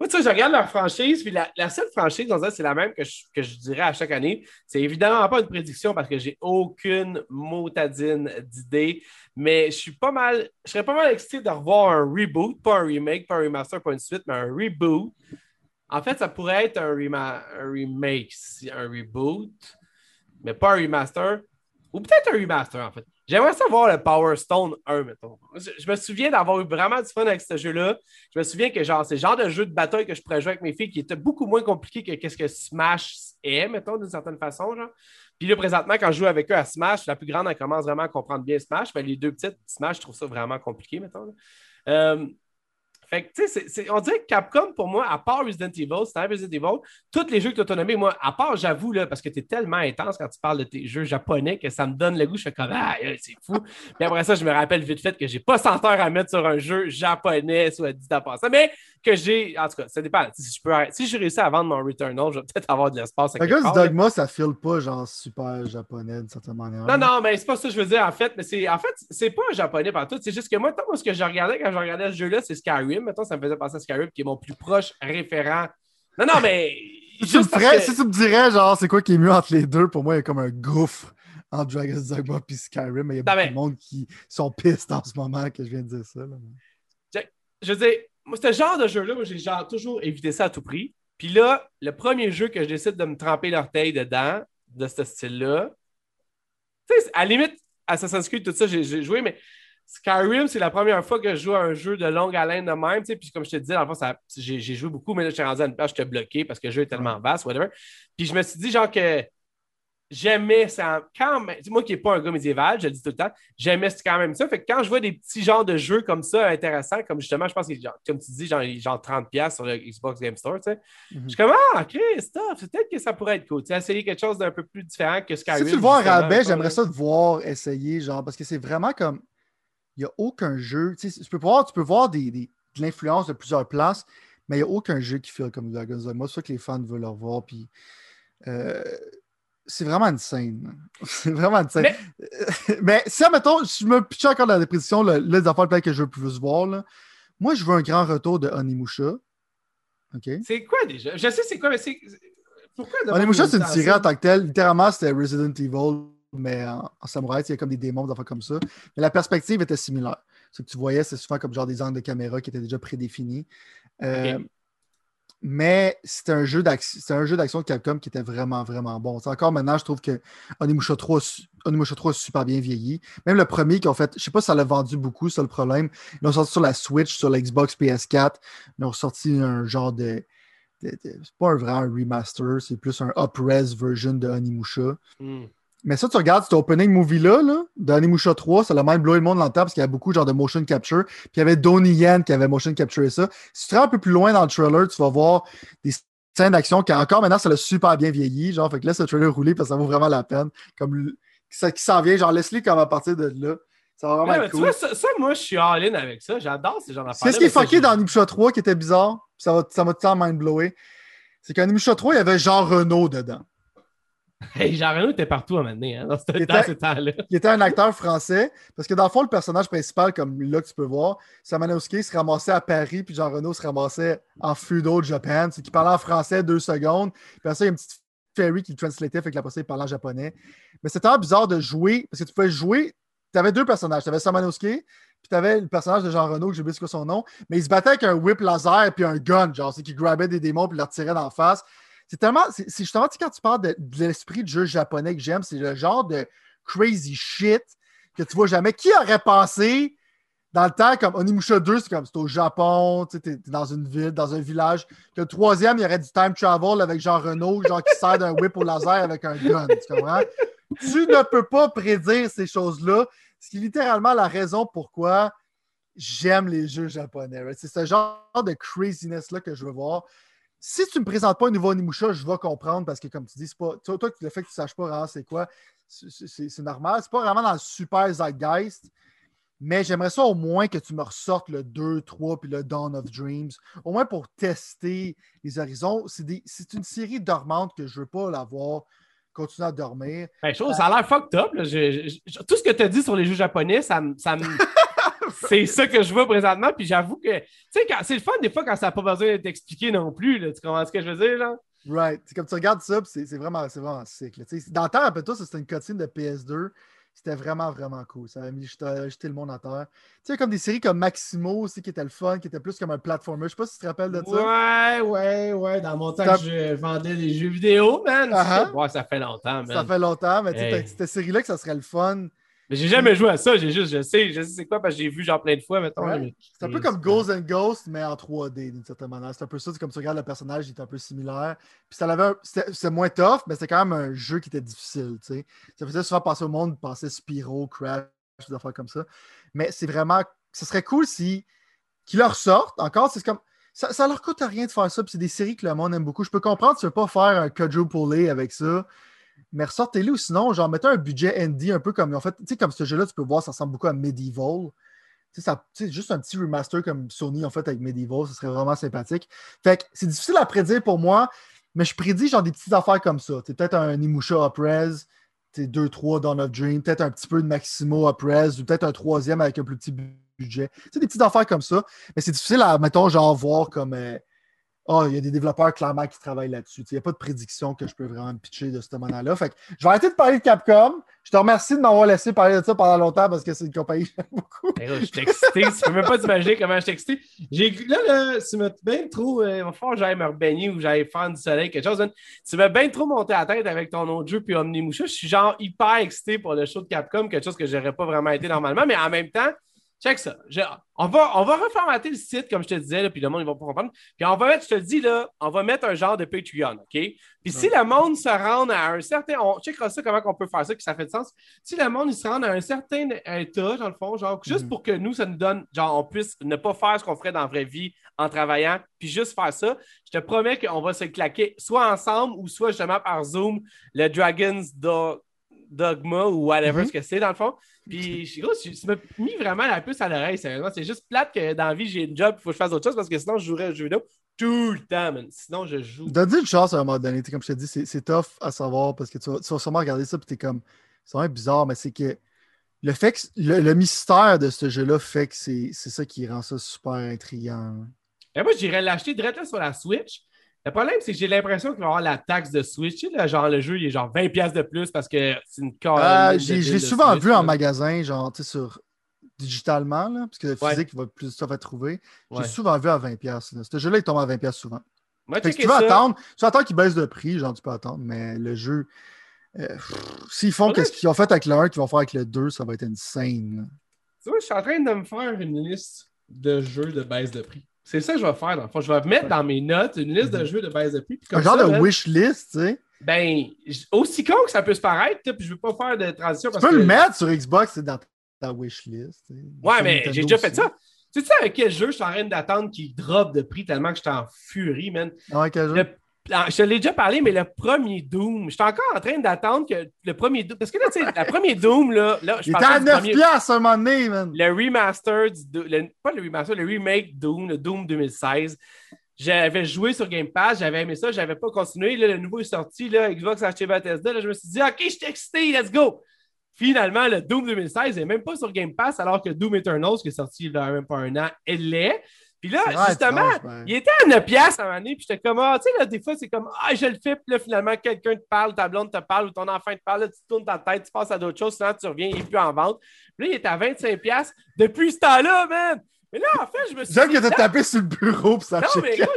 Moi, tu sais, je regarde leur franchise, puis la, seule franchise, on c'est la même que je, que je, dirais à chaque année. C'est évidemment pas une prédiction parce que j'ai aucune motadine d'idée, mais je suis pas mal, je serais pas mal excité de revoir un reboot, pas un remake, pas un remaster, pas une suite, mais un reboot en fait, ça pourrait être un, remake, un reboot, mais pas un remaster. Ou peut-être un remaster, en fait. J'aimerais savoir le Power Stone 1, mettons. Je, me souviens d'avoir eu vraiment du fun avec ce jeu-là. Je me souviens que genre, c'est le genre de jeu de bataille que je pourrais jouer avec mes filles qui était beaucoup moins compliqué que qu'est-ce que Smash est, mettons, d'une certaine façon. Genre. Puis là, présentement, quand je joue avec eux à Smash, la plus grande, elle commence vraiment à comprendre bien Smash. Mais les deux petites, Smash, je trouve ça vraiment compliqué, mettons. Fait que, tu sais, on dirait que Capcom, pour moi, à part Resident Evil, Star Resident Evil, tous les jeux que tu nommés, moi, à part, j'avoue, parce que tu es tellement intense quand tu parles de tes jeux japonais que ça me donne le goût, je fais comme, ah, c'est fou. Puis après ça, je me rappelle vite fait que j'ai pas 100 heures à mettre sur un jeu japonais, soit dit part ça. Mais que j'ai, en tout cas, ça dépend. Si je, peux, si je réussis à vendre mon Returnal, je vais peut-être avoir de l'espace. Fait que ce Dogma, ça file pas genre super japonais d'une certaine manière. Non, non, mais c'est pas ça que je veux dire en fait. Mais c'est en fait, c'est pas japonais partout. C'est juste que moi, moi, ce que je regardais quand je regardais ce jeu-là, c'est Skyrim. Maintenant, ça me faisait penser à Skyrim, qui est mon plus proche référent. Non, non, mais. si, tu me si tu me dirais, genre, c'est quoi qui est mieux entre les deux, pour moi, il y a comme un gouffre entre Dragon's Dogma et Skyrim. Mais il y a beaucoup de monde qui sont pistes en ce moment que je viens de dire ça. Je veux dire, moi, ce genre de jeu-là, moi, j'ai toujours évité ça à tout prix. Puis là, le premier jeu que je décide de me tremper l'orteil dedans, de ce style-là, tu sais, à la limite, Assassin's Creed, tout ça, j'ai joué, mais Skyrim, c'est la première fois que je joue à un jeu de longue haleine de même. Puis comme je te disais, j'ai joué beaucoup, mais là, je suis rendu à une page, j'étais bloqué parce que le jeu est tellement vaste, whatever. Puis je me suis dit, genre, que j'aimais ça quand même. Moi qui n'ai pas un gars médiéval, je le dis tout le temps, j'aimais quand même ça. Fait que quand je vois des petits genres de jeux comme ça intéressants, comme justement, je pense que, comme tu dis, genre, genre 30$ sur le Xbox Game Store, tu sais, mhm. je suis comme Ah, Christophe, peut-être que ça pourrait être cool. Tu sais, essayer quelque chose d'un peu plus différent que Skyrim. Si tu le vois en rabais, j'aimerais ça te voir essayer, genre, parce que c'est vraiment comme. Il n'y a aucun jeu. Tu, sais, tu peux voir, tu peux voir des, des, de l'influence de plusieurs places, mais il n'y a aucun jeu qui fait comme Dragon's Moi, c'est ça que les fans veulent leur voir. Puis. Euh, c'est vraiment une scène. C'est vraiment une scène. Mais, si, admettons, je me pitch encore dans la dépression, les affaires que je veux plus voir, là. moi, je veux un grand retour de Onimusha. OK? C'est quoi déjà? Je sais c'est quoi, mais c'est. Pourquoi Onimusha, c'est une série en tant que telle. Littéralement, c'était Resident Evil, mais en, samouraï, il y a comme des démons, des affaires comme ça. Mais la perspective était similaire. Ce que tu voyais, c'est souvent comme genre des angles de caméra qui étaient déjà prédéfinis. Euh, mais c'est un jeu d'action de Capcom qui était vraiment, vraiment bon. encore maintenant, je trouve que Onimusha 3, 3 est super bien vieilli. Même le premier qui ont fait, je sais pas si ça l'a vendu beaucoup, c'est le problème. Ils l'ont sorti sur la Switch, sur l'Xbox PS4. Ils ont sorti un genre de. c'est pas un vrai remaster, c'est plus un up-res version de Onimusha. Hmm. Mais ça, tu regardes cet opening movie-là, là, d'Animusha 3, ça l'a même blowé le monde dans le temps parce qu'il y a beaucoup genre de motion capture. Puis il y avait Donnie Yen qui avait motion capturé ça. Si tu te rends un peu plus loin dans le trailer, tu vas voir des scènes d'action qui, encore maintenant, ça l'a super bien vieilli. Genre, fait que laisse le trailer rouler parce que ça vaut vraiment la peine. Comme ça qui s'en vient, genre, laisse-le comme à partir de là. Ça va vraiment être cool. ça, moi, je suis all-in avec ça. J'adore ces genres d'affaires. Qu'est-ce qui est fucké dans Animusha 3 qui était bizarre? Ça m'a ça tant mind-blowé. C'est qu'Animusha 3, il y avait Jean Renault dedans. Hey, Jean Reno était partout à un hein, dans, ce, il temps-là. Il était un acteur français, parce que dans le fond, le personnage principal, comme là que tu peux voir, Samanowski se ramassait à Paris, puis Jean Reno se ramassait en Fudo Japan. C'est qu'il parlait en français deux secondes, puis après ça, il y a une petite fairy qui le translatait, fait que la il parlait en japonais. Mais c'était tellement bizarre de jouer, parce que tu pouvais jouer, tu avais deux personnages. Tu avais Samanowski, puis tu avais le personnage de Jean Renault, que j'ai oublié son nom, mais il se battait avec un whip laser puis un gun, genre, c'est qu'il grabait des démons puis leur tirait dans la face. C'est tellement. Justement, quand tu parles de, l'esprit de jeu japonais que j'aime, c'est le genre de crazy shit que tu vois jamais. Qui aurait pensé dans le temps, comme Onimusha 2, c'est comme c'est au Japon, tu es, dans une ville, dans un village. Que le troisième, il y aurait du time travel avec Jean Renault, genre qui sert d'un whip au laser avec un gun. Tu comprends? Tu ne peux pas prédire ces choses-là. Ce qui est littéralement la raison pourquoi j'aime les jeux japonais. C'est ce genre de craziness-là que je veux voir si tu ne me présentes pas un nouveau Onimusha, je vais comprendre parce que, comme tu dis, c'est pas. Toi, le fait que tu ne saches pas vraiment c'est quoi, c'est normal. C'est pas vraiment dans le super zeitgeist. Mais j'aimerais ça au moins que tu me ressortes le 2, 3 puis le Dawn of Dreams. Au moins pour tester les horizons. C'est une série dormante que je ne veux pas la voir continuer à dormir. Ben, chose, ça a l'air fucked up. tout ce que tu as dit sur les jeux japonais, ça, ça me. c'est ça que je vois présentement. Puis j'avoue que, tu sais, c'est le fun des fois quand ça n'a pas besoin d'être expliqué non plus. Là, tu comprends ce que je veux dire? Là? Right. C'est comme tu regardes ça, c'est vraiment, vraiment sick. Dans le temps, rappelle-toi, c'était une cotine de PS2. C'était vraiment, vraiment cool. Ça avait mis jeté le monde à terre. Tu sais, comme des séries comme Maximo aussi, qui était le fun, qui était plus comme un platformer. Je sais pas si tu te rappelles de ça. Ouais, ouais, ouais. Dans mon temps, je vendais des jeux vidéo, man. Uh-huh. ouais, ça fait longtemps, man. Ça fait longtemps, mais tu sais, cette série-là, que ça serait le fun mais j'ai jamais joué à ça, j'ai juste, je sais, je sais c'est quoi parce que j'ai vu genre plein de fois, mettons. C'est un peu comme Ghost and Ghost, mais en 3D d'une certaine manière. C'est un peu ça, c'est comme tu regardes le personnage, il est un peu similaire. Puis ça avait c'est moins tough, mais c'était quand même un jeu qui était difficile, tu sais. Ça faisait souvent passer au monde, passer Spyro, Crash, des affaires comme ça. Mais c'est vraiment, ce serait cool si, qu'ils leur sortent. Encore, c'est comme, ça, ça leur coûte rien de faire ça, puis c'est des séries que le monde aime beaucoup. Je peux comprendre, tu veux pas faire un quadruple avec ça mais ressortez-le ou sinon, genre, mettez un budget indie un peu comme en fait, tu sais, comme ce jeu-là, tu peux voir, ça ressemble beaucoup à Medieval. Tu sais, juste un petit remaster comme Sony en fait avec Medieval, ce serait vraiment sympathique. Fait que c'est difficile à prédire pour moi, mais je prédis genre des petites affaires comme ça. Peut-être un Nimusha Upres, 2-3 dans notre Dream, peut-être un petit peu de Maximo Upres, ou peut-être un troisième avec un plus petit budget. Tu sais, des petites affaires comme ça. Mais c'est difficile à, mettons, genre, voir comme. Euh, oh, il y a des développeurs clairement qui travaillent là-dessus. Il n'y a pas de prédiction que je peux vraiment pitcher de ce moment-là. Fait que je vais arrêter de parler de Capcom. Je te remercie de m'avoir laissé parler de ça pendant longtemps parce que c'est une compagnie que j'aime beaucoup. je suis excité. tu peux même pas t'imaginer comment je suis excité. Là, là, tu m'as bien trop. Euh, il va falloir que j'aille me rebaigner ou j'aille faire du soleil, quelque chose. Hein. Tu m'as bien trop monté la tête avec ton autre jeu puis Omnimusha. Je suis genre hyper excité pour le show de Capcom, quelque chose que j'aurais pas vraiment été normalement. Mais en même temps, Check ça. on, va, on va reformater le site, comme je te disais, puis le monde, il va pas comprendre. Puis on va mettre, je te le dis, là, on va mettre un genre de Patreon, OK? Puis si le monde se rend à un certain. On checkera ça, comment on peut faire ça, que ça fait de sens. Si le monde, il se rend à un certain état, dans le fond, genre, juste mhm. pour que nous, ça nous donne, genre, on puisse ne pas faire ce qu'on ferait dans la vraie vie en travaillant, puis juste faire ça, je te promets qu'on va se claquer soit ensemble ou soit justement par Zoom, le Dragon's Dogma ou whatever mhm. ce que c'est, dans le fond. Puis, gros, tu m'as mis vraiment la puce à l'oreille, sérieusement. C'est juste plate que dans la vie, j'ai une job, il faut que je fasse autre chose parce que sinon, je jouerais aux jeux vidéo tout le temps, man. Sinon, je joue. Dit une chance à un moment donné. Comme je t'ai dit, c'est tough à savoir parce que tu vas, tu vas sûrement regarder ça et t'es comme. C'est vraiment bizarre, mais c'est que le fait que le, mystère de ce jeu-là fait que c'est ça qui rend ça super intriguant. Et moi, j'irais l'acheter directement sur la Switch. Le problème, c'est que j'ai l'impression qu'il va y avoir la taxe de Switch. genre, le jeu, il est genre 20$ de plus parce que c'est une carte. Euh, je l'ai souvent vu en magasin, genre, tu sais, sur digitalement, là, parce que le physique il va plus ça va trouver. J'ai souvent vu à 20$. Ce jeu-là, il tombe à 20$ souvent. si tu veux attendre, tu attends qu'il baisse de prix, genre, tu peux attendre, mais le jeu. Euh, s'ils font ce qu'ils ont fait avec le 1, qu'ils vont faire avec le 2, ça va être insane. Tu vois, je suis en train de me faire une liste de jeux de baisse de prix. C'est ça que je vais faire, dans le fond. Je vais mettre dans mes notes une liste de mhm. jeux de base de prix. Un genre de wish list, tu sais. Ben, aussi con que ça peut se paraître, puis je ne veux pas faire de transition. Tu peux le mettre sur Xbox, c'est dans ta wish list. Ouais, mais j'ai déjà fait ça. Tu sais avec quel jeu je suis en train d'attendre qu'il drop de prix tellement que je suis en furie, man? Ouais, quel jeu? Je te l'ai déjà parlé, mais le premier Doom, je suis encore en train d'attendre que le premier Doom. Parce que là, tu sais, le premier Doom, là. là je Il était à 9 premier... piastres un moment donné, man. Le remaster, le... pas le remaster, le remake Doom, le Doom 2016. J'avais joué sur Game Pass, j'avais aimé ça, j'avais pas continué. Là, le nouveau est sorti, là, Xbox a acheté Bethesda. Là, je me suis dit, OK, je suis excité, let's go. Finalement, le Doom 2016 n'est même pas sur Game Pass, alors que Doom Eternals, qui est sorti il y a même pas un an, elle l'est. Puis là, justement, il était à 9 piastres à un moment donné, puis j'étais comme, ah, tu sais, là, des fois, c'est comme, ah, je le fais, puis là, finalement, quelqu'un te parle, ta blonde te parle, ou ton enfant te parle, là, tu tournes ta tête, tu passes à d'autres choses, sinon tu reviens, il n'est plus en vente. Puis là, il était à 25 piastres depuis ce temps-là, man! Mais là, en fait, je me suis J'aime que t'as tapé sur le bureau pour ça. Non, mais écoute,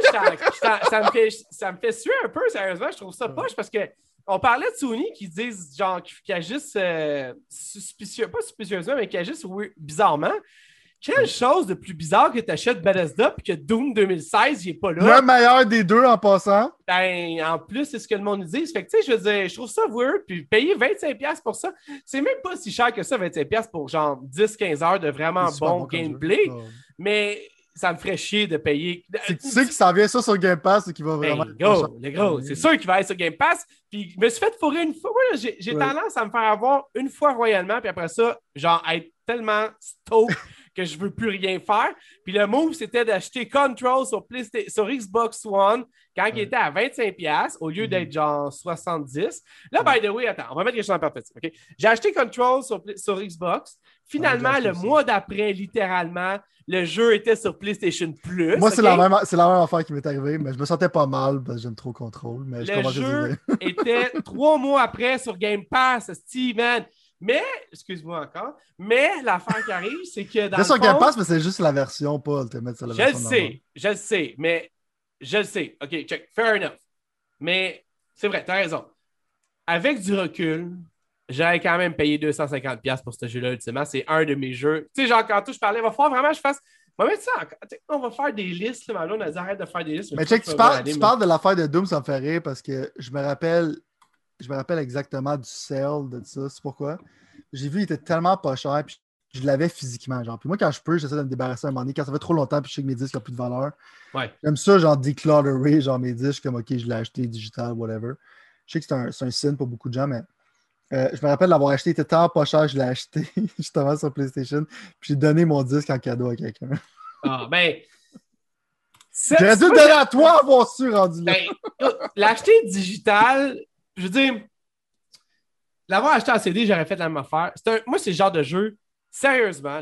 ça, me fait, ça me fait suer un peu, sérieusement. Je trouve ça poche parce que on parlait de Sony qui disent, genre, qui agissent euh, suspicieux, pas suspicieusement, mais qui agissent bizarrement. Quelle chose de plus bizarre que tu achètes Bethesda et que Doom 2016, il n'est pas là? Le meilleur des deux en passant. Ben, en plus, c'est ce que le monde nous dit. Fait que, tu sais, je veux dire, je trouve ça weird. Puis payer 25$ pour ça, c'est même pas si cher que ça, 25$ pour genre 10-15 heures de vraiment bon, gameplay. Mais ça me ferait chier de payer. tu sais que ça vient ça sur Game Pass et qu'il va ben, vraiment. le gros, c'est sûr qu'il va être sur Game Pass. Puis je me suis fait fourrer une fois. j'ai tendance à me faire avoir une fois royalement, puis après ça, genre être tellement stoked que je veux plus rien faire. Puis le move, c'était d'acheter Control sur, sur Xbox One quand il était à 25$ au lieu d'être genre 70$. Là, by the way, attends, on va mettre quelque chose en perspective. J'ai acheté Control sur, sur Xbox. Finalement, le mois d'après, littéralement, le jeu était sur PlayStation Plus. Moi, c'est la, même, la même affaire qui m'est arrivée, mais je me sentais pas mal parce que j'aime trop Control. Mais le jeu était trois mois après sur Game Pass, Steven. Mais, excuse-moi encore, mais l'affaire qui arrive, c'est que dans. C'est sur Game Pass, mais c'est juste la version, pas Ultimate sur la Je le sais, je le sais, mais je le sais. OK, check, fair enough. Mais c'est vrai, t'as raison. Avec du recul, j'avais quand même payé 250$ pour ce jeu-là, ultimement. C'est un de mes jeux. Tu sais, genre, quand tout je parlais, il va falloir vraiment que je fasse. On va mettre ça On va faire des listes. Là, on a dit arrête de faire des listes. Mais, check, tu, parles, tu parles de l'affaire de Doom, ça me fait rire parce que je me rappelle je me rappelle exactement du sale de ça. C'est pourquoi. J'ai vu, il était tellement pas cher, puis je l'avais physiquement. Genre. Puis moi, quand je peux, j'essaie de me débarrasser un moment donné. Quand ça fait trop longtemps, puis je sais que mes disques n'ont plus de valeur. Ouais. J'aime ça, genre, declutterer, genre, mes disques, comme, OK, je l'ai acheté digital, whatever. Je sais que c'est un, un signe pour beaucoup de gens, mais euh, je me rappelle l'avoir acheté, il était tellement pas cher, je l'ai acheté justement sur PlayStation, puis j'ai donné mon disque en cadeau à quelqu'un. Ah, ben. J'aurais dû donner à toi, avoir su rendu là. Ben, l'acheter digital, je veux dire, l'avoir acheté en CD, j'aurais fait la même affaire. moi, c'est le genre de jeu, sérieusement,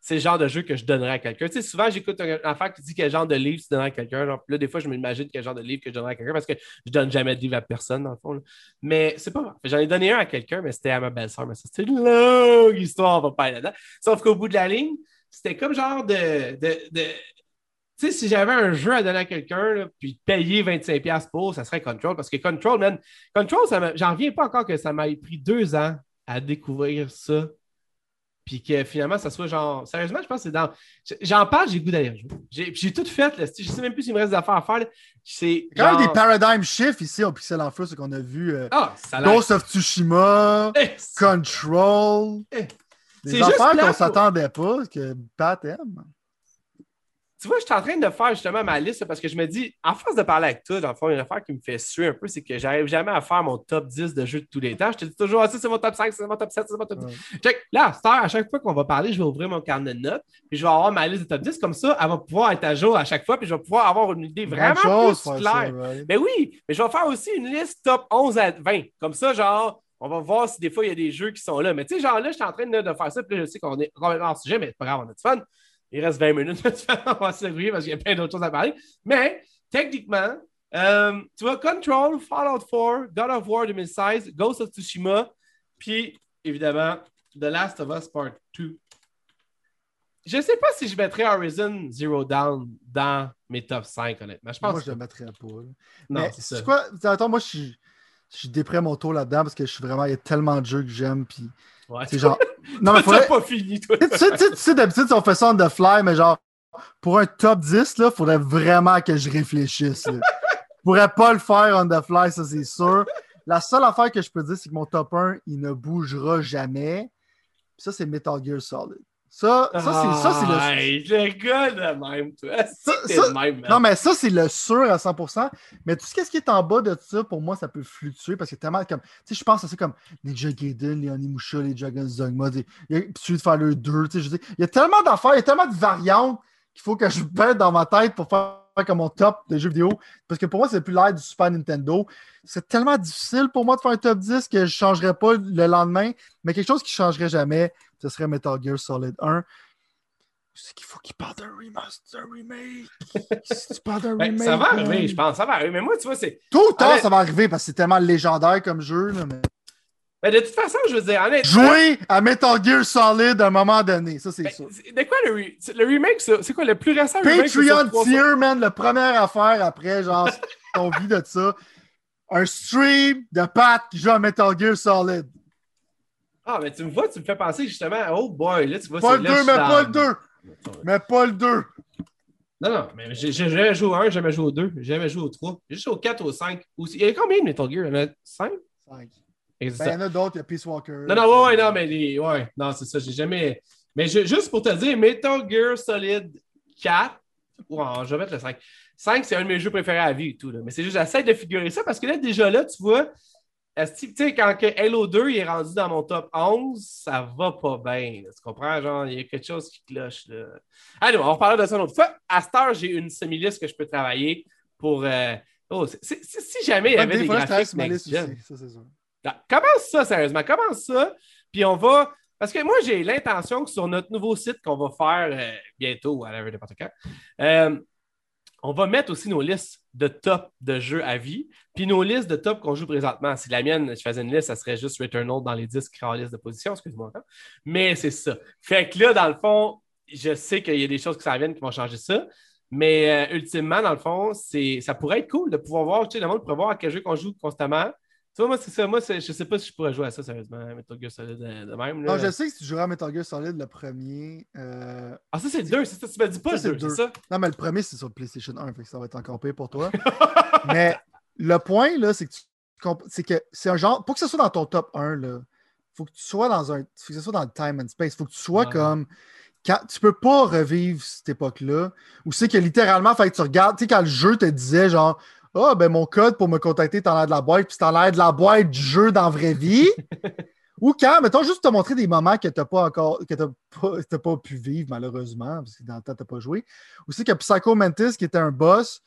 c'est le genre de jeu que je donnerais à quelqu'un. Tu sais, souvent, j'écoute un enfant qui dit quel genre de livre tu donnerais à quelqu'un. Là, des fois, je m'imagine quel genre de livre que je donnerais à quelqu'un parce que je donne jamais de livre à personne, dans le fond. Mais c'est pas grave. J'en ai donné un à quelqu'un, mais c'était à ma belle-sœur. Mais c'était une longue histoire, on va pas aller là-dedans. Sauf qu'au bout de la ligne, c'était comme genre de. de, de... Tu sais, si j'avais un jeu à donner à quelqu'un, puis payer 25$ pour, ça serait Control. Parce que Control, man, Control, j'en reviens pas encore que ça m'a pris deux ans à découvrir ça puis que finalement, ça soit genre. Sérieusement, je pense que c'est dans. J'en parle, j'ai le goût d'aller jouer. J'ai tout fait. Là. Je sais même plus s'il me reste des affaires à faire. C'est. quand même des paradigm shifts ici au Pixel en Feu, ce qu'on a vu. Euh, ah, ça Ghost of Tsushima, eh, Control. Eh. Des affaires qu'on s'attendait pas, que Pat aime. Tu vois, je suis en train de faire justement ma liste parce que je me dis, à force de parler avec toi, dans le fond, une affaire qui me fait suer un peu, c'est que j'arrive jamais à faire mon top 10 de jeux de tous les temps. Je te dis toujours, ah, ça, c'est mon top 5, c'est mon top 7, c'est mon top 10. Check. Là, à chaque fois qu'on va parler, je vais ouvrir mon carnet de notes, puis je vais avoir ma liste de top 10. Comme ça, elle va pouvoir être à jour à chaque fois, puis je vais pouvoir avoir une idée vraiment plus claire. Mais ben oui, mais je vais faire aussi une liste top 11 à 20. Comme ça, genre, on va voir si des fois il y a des jeux qui sont là. Mais tu sais, genre là, je suis en train de, faire ça, puis je sais qu'on est complètement hors sujet, mais c'est pas grave, on a du fun. Il reste 20 minutes. on va se parce qu'il y a plein d'autres choses à parler. Mais techniquement, euh, tu vois, Control, Fallout 4, God of War 2016, Ghost of Tsushima, puis évidemment, The Last of Us Part 2. Je ne sais pas si je mettrais Horizon Zero Dawn dans mes top 5, honnêtement. Je pense moi, je ne le mettrais pas. Non, c'est quoi? Attends, moi, je suis, je suis mon tour là-dedans parce que je suis vraiment. Il y a tellement de jeux que j'aime. Puis c'est genre. Non, mais faudrait... pas fini, toi. tu sais, tu sais d'habitude, on fait ça on the fly, mais genre, pour un top 10, là, faudrait vraiment que je réfléchisse. Je pourrais pas le faire on the fly, ça, c'est sûr. La seule affaire que je peux dire, c'est que mon top 1, il ne bougera jamais. ça, c'est Metal Gear Solid. Ça, ça c'est ça, c'est le. le gars de même, toi. Ça, même, non, mais ça, c'est le sûr à 100%. Mais tout ce qui est en bas de ça, pour moi, ça peut fluctuer parce que tellement comme. Tu sais, je pense à ça comme Ninja Gaiden, les Onimusha, les Dragon's Dogma, il y a Street Fighter 2, tu sais, je dis, il y a tellement d'affaires, il y a tellement de variantes qu'il faut que je pète dans ma tête pour faire comme mon top de jeux vidéo. Parce que pour moi, c'est plus l'air du Super Nintendo. C'est tellement difficile pour moi de faire un top 10 que je ne changerais pas le lendemain. Mais quelque chose qui ne changerait jamais, ce serait Metal Gear Solid 1. C'est qu'il faut qu'il parle d'un remaster, remake. si tu parles d'un ben, remake. ça va arriver, je pense. Ça va arriver. Mais moi, tu vois, c'est. Tout le temps, ça va arriver parce que c'est tellement légendaire comme jeu. mais... Ben, de toute façon, je veux dire, honnêtement. Jouer à Metal Gear Solid à un moment donné, ça c'est ben, sûr. De quoi le, le remake, c'est quoi le plus récent Patreon tier, man, la première affaire après, genre, ton vie de ça. Un stream de Pat qui joue à Metal Gear Solid. Ah, mais tu me vois, tu me fais penser justement, oh boy, là, tu vois, Pas le 2, mais pas le 2. Mais pas le 2. Non, non, mais j'ai jamais joué au 1, j'ai jamais joué au 2, j'ai jamais joué au 3. J'ai joué au 4, au 5. Il y a combien de Metal Gear? Il y en a 5? 5. Ben, il y en a d'autres, il y a Peace Walker. Non, non, ouais, ouais, non, mais les... ouais, non, c'est ça, j'ai jamais. Mais juste pour te dire, Metal Gear Solid 4, wow, je vais mettre le 5. 5, c'est un de mes jeux préférés à vie et tout. Là. Mais c'est juste, j'essaie de figurer ça parce que là, déjà là, tu vois, tu sais, quand que Halo 2 est rendu dans mon top 11, ça va pas bien. Tu comprends? Genre, il y a quelque chose qui cloche. Là. Allez, on va reparler de ça une autre fois. À cette heure, j'ai une semi-liste que je peux travailler pour. Euh... Oh, si jamais il y avait des, graphiques. ça, c'est sûr. Commence ça, sérieusement. Commence ça. Puis on va. Parce que moi, j'ai l'intention que sur notre nouveau site qu'on va faire euh, bientôt, à n'importe quand, euh, on va mettre aussi nos listes de top de jeux à vie, puis nos listes de top qu'on joue présentement. Si la mienne, je faisais une liste, ça serait juste Returnal dans les 10 en liste de position, excuse-moi. Mais c'est ça. Fait que là, dans le fond, je sais qu'il y a des choses qui s'en viennent qui vont changer ça. Mais euh, ultimement, dans le fond, ça pourrait être cool de pouvoir voir, tu sais, le monde pourrait voir à quel jeu qu'on joue constamment. Tu vois, moi, c'est ça. Moi, je sais pas si je pourrais jouer à ça, sérieusement, Metal Gear Solid euh, de, même. Non, je sais que si tu joueras à Metal Gear Solid, le premier. Euh, ah, ça, c'est le 2. Ça, tu me dis pas le 2, c'est ça? Non, mais le premier, c'est sur le PlayStation 1, fait que ça va être encore pire pour toi. mais le point, là, c'est que c'est que c'est un genre. Pour que ce soit dans ton top 1, là, faut que tu sois dans un. Faut que ce soit dans le time and space. Faut que tu sois comme. Quand, tu peux pas revivre cette époque-là. Où c'est que littéralement, fait que tu regardes, tu sais, quand le jeu te disait genre ah, ben mon code pour me contacter, t'en as de la boîte, puis t'en as de la boîte du jeu dans la vraie vie. Ou quand, mettons, juste te montrer des moments que t'as pas encore, que t'as pas, pas, pu vivre, malheureusement, parce que dans le temps, t'as pas joué. Aussi que Psycho Mantis, qui était un boss,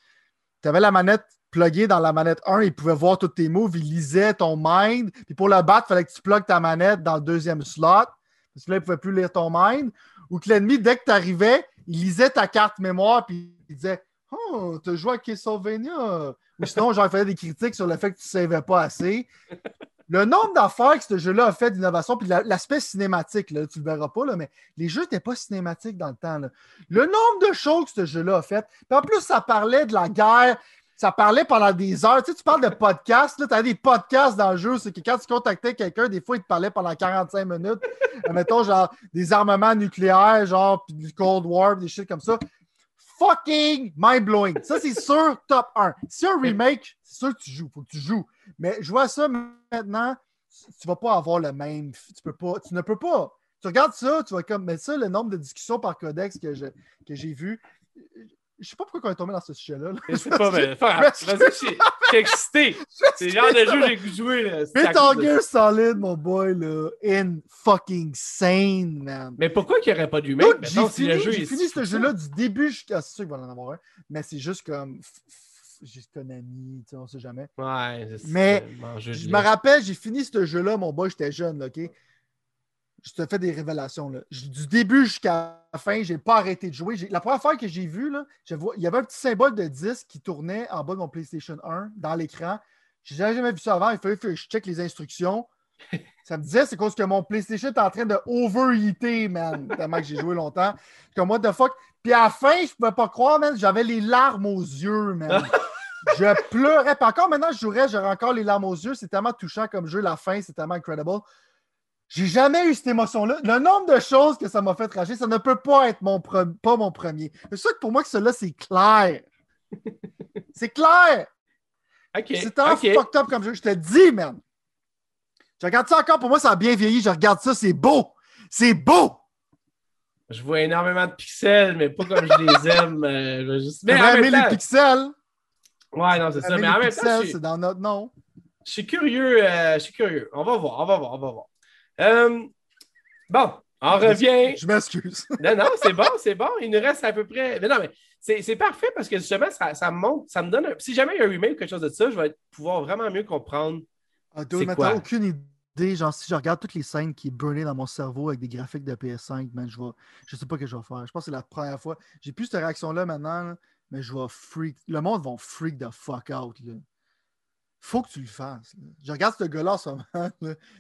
t'avais la manette pluguée dans la manette 1, il pouvait voir tous tes moves, il lisait ton mind. Puis pour le battre, il fallait que tu plugues ta manette dans le deuxième slot. Parce que là, il ne pouvait plus lire ton mind. où que l'ennemi, dès que tu arrivais, il lisait ta carte mémoire puis il disait Oh, t'as joué à Castlevania. Ou sinon, genre, il faisait des critiques sur le fait que tu ne savais pas assez. Le nombre d'affaires que ce jeu-là a fait d'innovation, puis l'aspect cinématique, là, tu le verras pas, là, mais les jeux n'étaient pas cinématiques dans le temps. Le nombre de choses que ce jeu-là a fait. Puis en plus, ça parlait de la guerre. Ça parlait pendant des heures. Tu sais, tu parles de podcasts. Tu as des podcasts dans le jeu. C'est que quand tu contactais quelqu'un, des fois, il te parlait pendant 45 minutes. mettons, genre, des armements nucléaires, genre, puis du Cold War, des shit comme ça fucking mind-blowing. Ça, c'est sûr, top 1. Si un remake, c'est sûr que tu joues, faut que tu joues. Mais je vois ça maintenant, tu vas pas avoir le même. Tu peux pas, tu ne peux pas. Tu regardes ça, tu vas comme. Mais ça, le nombre de discussions par codex que j'ai que vu, je sais pas pourquoi on est tombé dans ce sujet-là. Je sais pas, mais vas-y, je suis excité. C'est le genre de jeu que j'ai joué. Là. Metal Gear Solid, mon boy, là. In fucking sane, man. Mais pourquoi qu'il n'y aurait pas remake? J'ai fini, j'ai fini ce jeu-là du début jusqu'à. C'est sûr qu'il va en avoir un. Mais c'est juste comme. Juste Konami, tu sais, on sait jamais. Ouais, Mais je me rappelle, j'ai fini ce jeu-là, mon boy, j'étais jeune, OK? Je te fais des révélations. Là. Du début jusqu'à la fin, je n'ai pas arrêté de jouer. La première fois que j'ai vu, là, il y avait un petit symbole de disque qui tournait en bas de mon PlayStation 1 dans l'écran. Je n'avais jamais vu ça avant. Il fallait que je check les instructions. Ça me disait, c'est cause que mon PlayStation est en train de overheater, man. Tellement que j'ai joué longtemps. Comme, what the fuck? Puis à la fin, je ne pouvais pas croire, man. J'avais les larmes aux yeux, man. je pleurais. Puis encore maintenant, je jouerais, j'aurais encore les larmes aux yeux. C'est tellement touchant comme jeu. La fin, c'est tellement incredible. J'ai jamais eu cette émotion-là. Le nombre de choses que ça m'a fait rager, ça ne peut pas être mon, pas mon premier. C'est sûr que pour moi, que cela, c'est clair. c'est clair. c'est tellement fucked up comme jeu. Je te dis, man. Je regarde ça encore. Pour moi, ça a bien vieilli. Je regarde ça. C'est beau. C'est beau. Je vois énormément de pixels, mais pas comme je les aime. Euh, juste... Mais les pixels? Ouais, non, c'est ça. Mais en même temps, c'est dans notre nom. Je suis curieux. Euh, je suis curieux. On va voir. On va voir. On va voir. Euh, bon, on revient. Je m'excuse. non, non, c'est bon, c'est bon. Il nous reste à peu près. Mais non, mais c'est parfait parce que justement, ça, ça me montre, ça me donne. Si jamais il y a un remake ou quelque chose de ça, je vais pouvoir vraiment mieux comprendre. Ah, quoi. aucune idée. Genre, si je regarde toutes les scènes qui burnées dans mon cerveau avec des graphiques de PS5, man, je vois. Je sais pas ce que je vais faire. Je pense que c'est la première fois. J'ai plus cette réaction-là maintenant, mais je vais freak. Le monde va freak the fuck out. Là. Faut que tu le fasses. Je regarde ce gars-là en ce moment.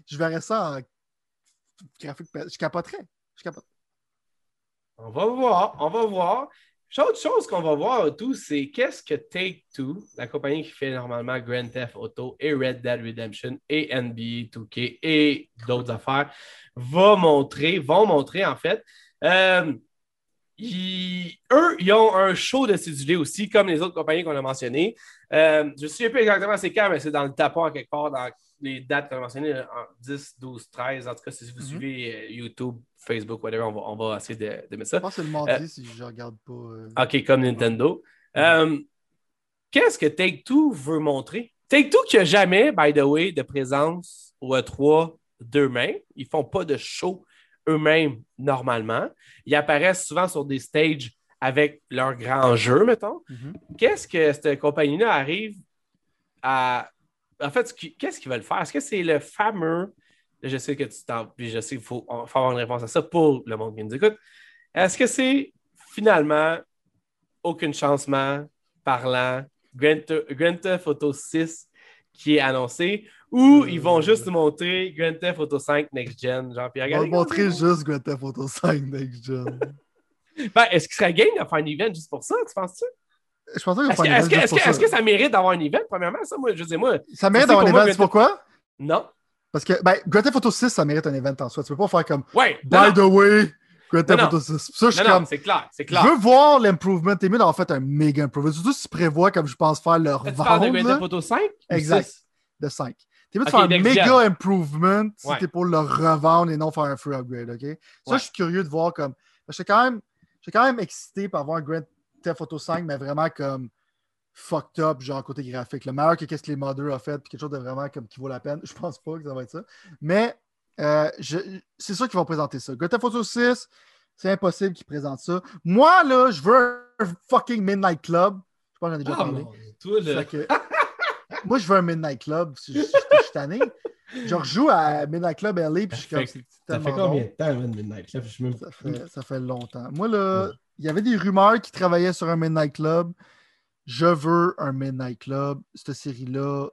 Je verrais ça en je capoterais. Je. On va voir, on va voir. Autre chose qu'on va voir tout, c'est qu'est-ce que Take-Two, la compagnie qui fait normalement Grand Theft Auto et Red Dead Redemption et NBA 2K et d'autres affaires, va montrer, vont montrer en fait. Euh, eux, ils ont un show de cédulé aussi, comme les autres compagnies qu'on a mentionnées. Euh, je ne sais pas exactement c'est quand, mais c'est dans le tapon quelque part les dates qu'on a mentionnées, en 10, 12, 13. En tout cas, si vous mhm. suivez euh, YouTube, Facebook, whatever, on va, on va essayer de, de, mettre ça. Je pense que c'est le mardi euh, si je ne regarde pas. Euh, OK, comme Nintendo. Qu'est-ce que Take-Two veut montrer? Take-Two qui n'a jamais, by the way, de présence au E3 d'eux-mêmes. Ils ne font pas de show eux-mêmes normalement. Ils apparaissent souvent sur des stages avec leur grand jeu, mettons. Mhm. Qu'est-ce que cette compagnie-là arrive à en fait, qu'est-ce qu'ils veulent faire? Est-ce que c'est le fameux. Je sais que tu t'en. Puis je sais qu'il faut, avoir une réponse à ça pour le monde qui nous écoute. Est-ce que c'est finalement aucun changement parlant Grand, Theft Auto 6 qui est annoncé ou ils vont juste nous montrer Grand Theft Auto 5 Next Gen? Genre, Ils vont? montrer juste Grand Theft Auto 5 Next Gen. ben, est-ce qu'il serait game de faire un event juste pour ça, tu penses-tu? Je pense que Est-ce que, ça mérite d'avoir un event, premièrement? Ça, moi, je dis, moi. Ça mérite d'avoir un event, c'est pourquoi? Non. Parce que, ben, Grand Theft Auto 6, ça mérite un event en soi. Tu peux pas faire comme. Ouais. By the way, Grand Theft Auto 6. Ça, je comme. C'est clair, c'est clair. Je veux voir l'improvement. T'es mieux d'avoir fait un méga improvement. Surtout si tu prévois, comme je pense, faire leur vente. Tu parles de Grand Theft Auto 5? Exact. De 5. T'es mieux de faire un méga improvement si t'es pour le revendre et non faire un free upgrade, OK? Ça, je suis curieux de voir comme. Je suis quand même. Je suis quand même excité par voir un Grand Theft Auto 5, mais vraiment comme fucked up, genre côté graphique. Le meilleur que qu'est-ce que les modeurs ont fait, puis quelque chose de vraiment comme qui vaut la peine. Je pense pas que ça va être ça. Mais euh, c'est sûr qu'ils vont présenter ça. Gotham Photo 6, c'est impossible qu'ils présentent ça. Moi, là, je veux un fucking Midnight Club. Je pense que j'en ai déjà ah, parlé. moi, je veux un Midnight Club. Je, suis tanné. Je rejoue à Midnight Club LA, puis je suis Ça comme. ça fait combien de temps, Midnight Club? Je suis même- Ça fait, ça fait longtemps. Moi, là, il y avait des rumeurs qui travaillaient sur un Midnight Club. Je veux un Midnight Club. Cette série-là,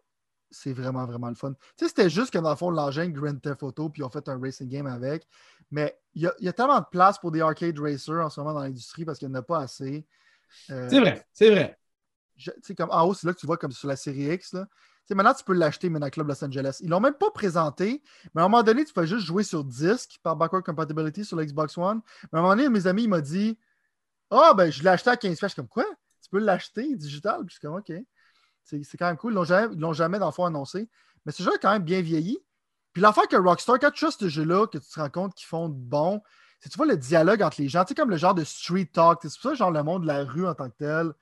c'est vraiment, vraiment le fun. Tu sais, c'était juste que dans le fond, l'engin Grand Theft Auto, puis ils ont fait un racing game avec. Mais il y a, il y a tellement de place pour des arcade racers en ce moment dans l'industrie parce qu'il n'y en a pas assez. Euh, C'est vrai, c'est vrai. tu sais, comme en haut, c'est là que tu vois comme sur la série X. Là. Tu sais, maintenant, tu peux l'acheter, Midnight Club Los Angeles. Ils l'ont même pas présenté, mais à un moment donné, tu peux juste jouer sur disque par backward compatibility sur la Xbox One. Mais à un moment donné, mes amis, il m'a dit Ah, ben, je l'ai acheté à 15 Je suis comme quoi? Tu peux l'acheter digital? Puis je suis comme OK. C'est c'est quand même cool. Ils l'ont jamais, ils l'ont jamais, dans le fond, annoncé. Mais ce jeu est quand même bien vieilli. Puis l'affaire que Rockstar, quand tu as ce jeu-là, que tu te rends compte qu'ils font de bon, c'est tu vois le dialogue entre les gens. Tu sais, comme le genre de street talk. C'est pour ça, genre, le monde de la rue en tant que tel